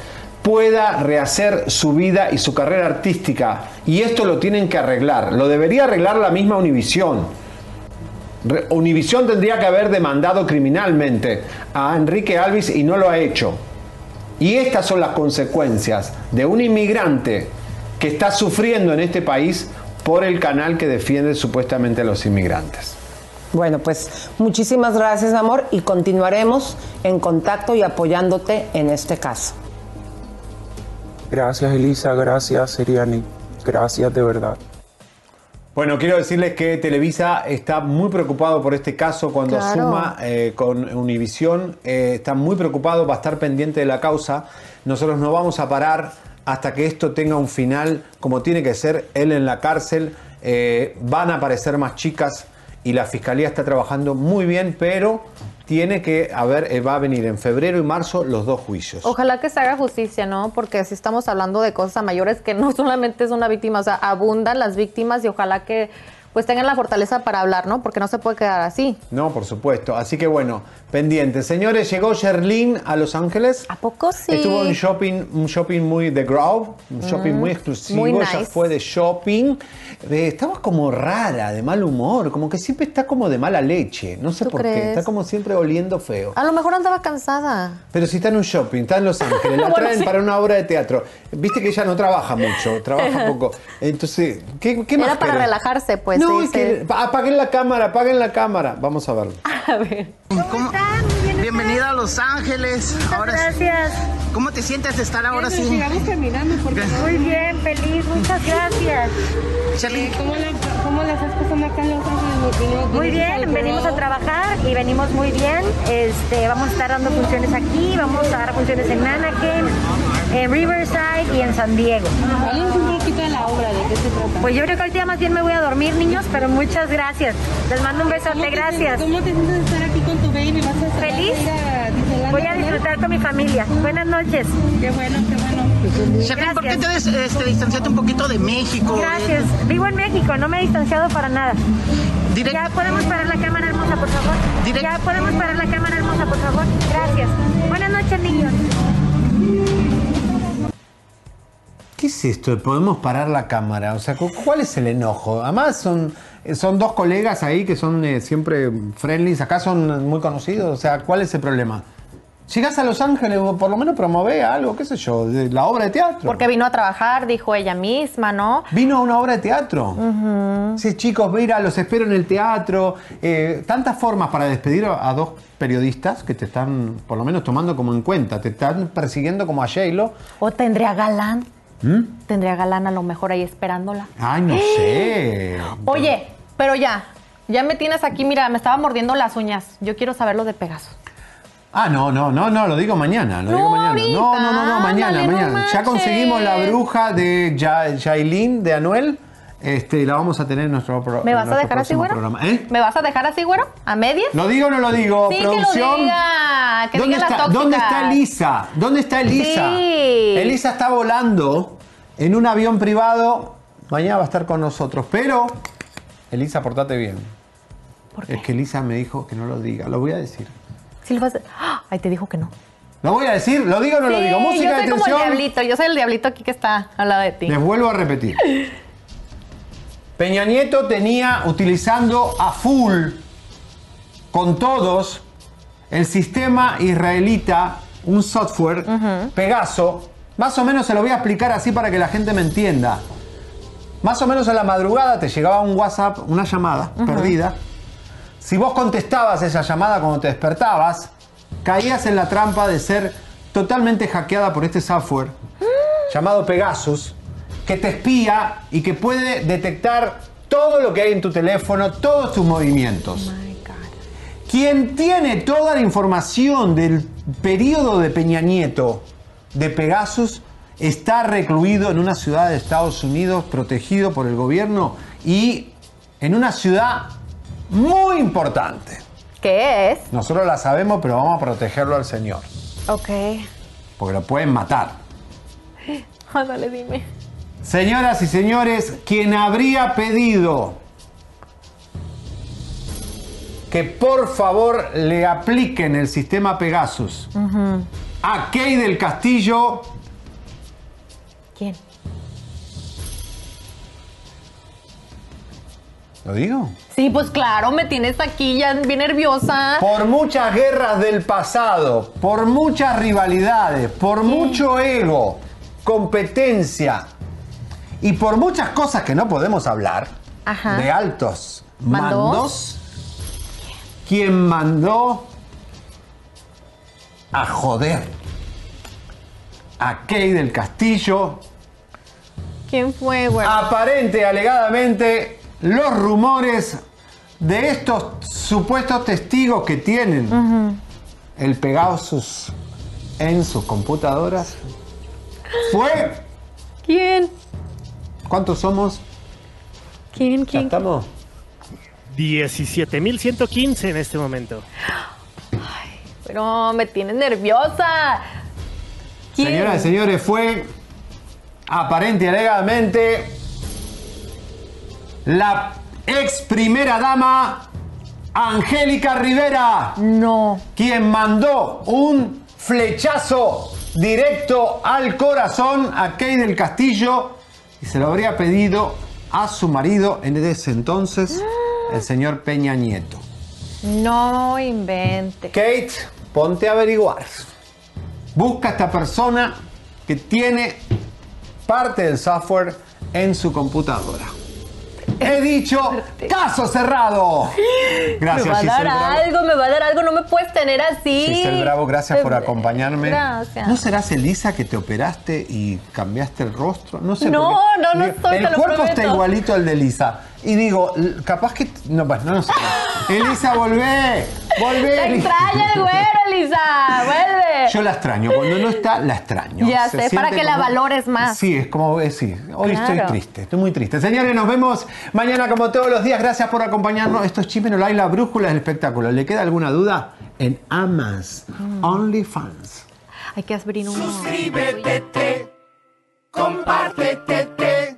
Speaker 1: pueda rehacer su vida y su carrera artística. Y esto lo tienen que arreglar. Lo debería arreglar la misma Univisión. Univisión tendría que haber demandado criminalmente a Enrique Alvis y no lo ha hecho. Y estas son las consecuencias de un inmigrante que está sufriendo en este país por el canal que defiende supuestamente a los inmigrantes.
Speaker 11: Bueno, pues muchísimas gracias, amor, y continuaremos en contacto y apoyándote en este caso.
Speaker 12: Gracias Elisa, gracias Seriani, gracias de verdad.
Speaker 1: Bueno, quiero decirles que Televisa está muy preocupado por este caso cuando
Speaker 3: Claro.
Speaker 1: suma eh, con Univisión. eh, está muy preocupado, va a estar pendiente de la causa. Nosotros no vamos a parar hasta que esto tenga un final como tiene que ser. Él en la cárcel. eh, van a aparecer más chicas y la fiscalía está trabajando muy bien, pero tiene que haber, eh, va a venir en febrero y marzo los dos juicios.
Speaker 3: Ojalá que se haga justicia, ¿no? Porque si estamos hablando de cosas mayores que no solamente es una víctima, o sea, abundan las víctimas y ojalá que pues tengan la fortaleza para hablar, ¿no? Porque no se puede quedar así.
Speaker 1: No, por supuesto. Así que bueno, pendiente. Señores, llegó Sherlyn a Los Ángeles.
Speaker 3: ¿A poco sí?
Speaker 1: Estuvo en shopping, un shopping muy The Grove, un shopping muy exclusivo.
Speaker 3: muy
Speaker 1: Ella fue de shopping. Eh, estaba como rara, de mal humor, como que siempre está como de mala leche. No sé
Speaker 3: ¿Tú
Speaker 1: por qué. Está como siempre oliendo feo.
Speaker 3: A lo mejor andaba cansada.
Speaker 1: Pero si está en un shopping, está en Los Ángeles, la
Speaker 3: Bueno,
Speaker 1: traen
Speaker 3: sí.
Speaker 1: para una obra de teatro. Viste que ella no trabaja mucho, trabaja poco. Entonces, ¿qué, qué más
Speaker 3: Era para
Speaker 1: querés?
Speaker 3: relajarse, pues.
Speaker 1: no,
Speaker 3: sí,
Speaker 1: es que
Speaker 3: sí.
Speaker 1: apaguen la cámara, apaguen la cámara. Vamos a verlo.
Speaker 3: A ver.
Speaker 13: ¿Cómo? Bienvenida a Los Ángeles. ahora sí.
Speaker 2: gracias.
Speaker 13: ¿Cómo te sientes de estar ahora sí?
Speaker 10: Llegamos caminando porque
Speaker 2: Muy bien, feliz, muchas gracias.
Speaker 13: Charlie,
Speaker 10: ¿cómo la, cómo la estás pasando acá en Los Ángeles?
Speaker 2: Muy bien, venimos a trabajar y venimos muy bien. Este, vamos a estar dando funciones aquí, vamos a dar funciones en Anaheim, en Riverside y en San Diego.
Speaker 10: Háblanos un poquito de la obra, ¿de qué se trata?
Speaker 2: Pues yo creo que ahorita más bien me voy a dormir, niños, pero muchas gracias. Les mando un
Speaker 10: ¿Cómo
Speaker 2: besote,
Speaker 10: te
Speaker 2: gracias.
Speaker 10: ¿Cómo te sientes de estar aquí con tu baby? ¿Vas a estar
Speaker 2: ¿Feliz?
Speaker 10: a
Speaker 2: Voy a disfrutar con mi familia. Buenas noches.
Speaker 10: Qué bueno, qué bueno.
Speaker 13: ¿por qué te des- este, distanciaste un poquito de México?
Speaker 2: Gracias. Vivo en México, no me he distanciado para nada.
Speaker 13: Direct-
Speaker 2: Ya podemos parar la cámara hermosa, por favor.
Speaker 13: Direct-
Speaker 2: Ya podemos parar la cámara hermosa, por favor. Gracias. Buenas noches, niños.
Speaker 1: ¿Qué es esto? ¿Podemos parar la cámara? O sea, cu- ¿cuál es el enojo? Además, son, son dos colegas ahí que son eh, siempre friendlies. Acá son muy conocidos. O sea, ¿cuál es el problema? Llegás a Los Ángeles, por lo menos promueve algo, qué sé yo, de la obra de teatro.
Speaker 3: Porque vino a trabajar, dijo ella misma, ¿no?
Speaker 1: Vino a una obra de teatro. Sí, chicos, mira, los espero en el teatro. Eh, tantas formas para despedir a, a dos periodistas que te están, por lo menos, tomando como en cuenta. Te están persiguiendo como a J-Lo.
Speaker 3: O tendría galán.
Speaker 1: ¿Mm?
Speaker 3: Tendría galán a lo mejor ahí esperándola.
Speaker 1: Ay, no sé.
Speaker 3: Oye, pero ya. Ya me tienes aquí, mira, me estaba mordiendo las uñas. Yo quiero saber lo de Pegasus.
Speaker 1: Ah, no, no, no, no, lo digo mañana, lo
Speaker 3: No,
Speaker 1: digo mañana.
Speaker 3: ahorita,
Speaker 1: no, no, no, no, mañana,
Speaker 3: no
Speaker 1: mañana. ya conseguimos la bruja de Yailin, de Anuel. Este, y la vamos a tener en nuestro programa.
Speaker 3: ¿Me vas a dejar así, güero?
Speaker 1: Programa. ¿Eh?
Speaker 3: ¿Me vas a dejar así, güero? ¿A medias?
Speaker 1: ¿Lo digo o no lo digo?
Speaker 3: Sí,
Speaker 1: Producción.
Speaker 3: que lo diga. Que
Speaker 1: ¿Dónde
Speaker 3: diga
Speaker 1: está. ¿Dónde está Elisa? ¿Dónde está Elisa?
Speaker 3: Sí.
Speaker 1: Elisa está volando en un avión privado. Mañana va a estar con nosotros. Pero, Elisa, portate bien. Es que Elisa me dijo que no lo diga. Lo voy a decir.
Speaker 3: Sí, lo vas a... ¡Ah! Ay, te dijo que no.
Speaker 1: ¿Lo voy a decir? ¿Lo digo o no lo digo? Música
Speaker 3: yo
Speaker 1: de
Speaker 3: soy como el diablito. Yo soy el diablito aquí que está al lado de ti.
Speaker 1: Les vuelvo a repetir. Peña Nieto tenía utilizando a full con todos el sistema israelita, un software, Pegaso. Más o menos se lo voy a explicar así para que la gente me entienda. Más o menos a la madrugada te llegaba un WhatsApp, una llamada perdida. Si vos contestabas esa llamada cuando te despertabas, caías en la trampa de ser totalmente hackeada por este software llamado Pegasus, que te espía y que puede detectar todo lo que hay en tu teléfono, todos tus movimientos. Quien tiene toda la información del periodo de Peña Nieto de Pegasus está recluido en una ciudad de Estados Unidos, protegido por el gobierno y en una ciudad muy importante.
Speaker 3: ¿Qué es?
Speaker 1: Nosotros la sabemos, pero vamos a protegerlo al Señor,
Speaker 3: Ok.
Speaker 1: porque lo pueden matar.
Speaker 3: Ándale, dime.
Speaker 1: Señoras y señores, quien habría pedido que por favor le apliquen el sistema Pegasus a Key del Castillo,
Speaker 3: ¿Quién?
Speaker 1: ¿lo digo?
Speaker 3: Sí, pues claro, me tienes aquí ya bien nerviosa.
Speaker 1: Por muchas guerras del pasado, por muchas rivalidades, por mucho ego, competencia y por muchas cosas que no podemos hablar
Speaker 3: Ajá.
Speaker 1: de altos
Speaker 3: ¿Mandó?
Speaker 1: mandos, quien mandó a joder a Key del Castillo,
Speaker 3: ¿Quién fue, güey?
Speaker 1: aparente alegadamente los rumores de estos supuestos testigos que tienen
Speaker 3: Ujú.
Speaker 1: el Pegasus en sus computadoras fue
Speaker 3: ¿Quién?
Speaker 1: ¿Cuántos somos?
Speaker 3: ¿Quién?
Speaker 1: ¿Ya
Speaker 3: ¿Quién?
Speaker 1: estamos?
Speaker 4: 17.115 en este momento.
Speaker 3: Pero me tienes nerviosa. ¿Quién?
Speaker 1: Señoras y señores, fue aparente y alegadamente la ex primera dama Angélica Rivera.
Speaker 3: No.
Speaker 1: Quien mandó un flechazo directo al corazón a Kay del Castillo y se lo habría pedido a su marido en ese entonces, el señor Peña Nieto.
Speaker 3: No invente.
Speaker 1: Kate, ponte a averiguar. Busca a esta persona que tiene parte del software en su computadora. He dicho caso cerrado. Gracias,
Speaker 3: me va a dar
Speaker 1: Bravo.
Speaker 3: algo, me va a dar algo, no me puedes tener así.
Speaker 1: Giselle Bravo, gracias por acompañarme.
Speaker 3: Gracias.
Speaker 1: ¿No serás Elisa que te operaste y cambiaste el rostro? No sé.
Speaker 3: No, no, no soy,
Speaker 1: El
Speaker 3: te lo
Speaker 1: cuerpo está igualito al de Elisa. Y digo, capaz que. No, bueno, no sé. Elisa, volvé. Volvé.
Speaker 3: Te extraña el güero, Elisa. Vuelve.
Speaker 1: Yo la extraño. Cuando no está, la extraño.
Speaker 3: Ya
Speaker 1: Se
Speaker 3: sé, para que la valores más.
Speaker 1: Sí, es como eh, sí. Hoy estoy triste, estoy muy triste. Señores, nos vemos mañana como todos los días. Gracias por acompañarnos. Esto es Chisme No Like, la brújula del espectáculo. ¿Le queda alguna duda? En Amas,
Speaker 3: Mm.
Speaker 1: OnlyFans.
Speaker 3: Hay que abrir uno.
Speaker 14: Suscríbete, compártete,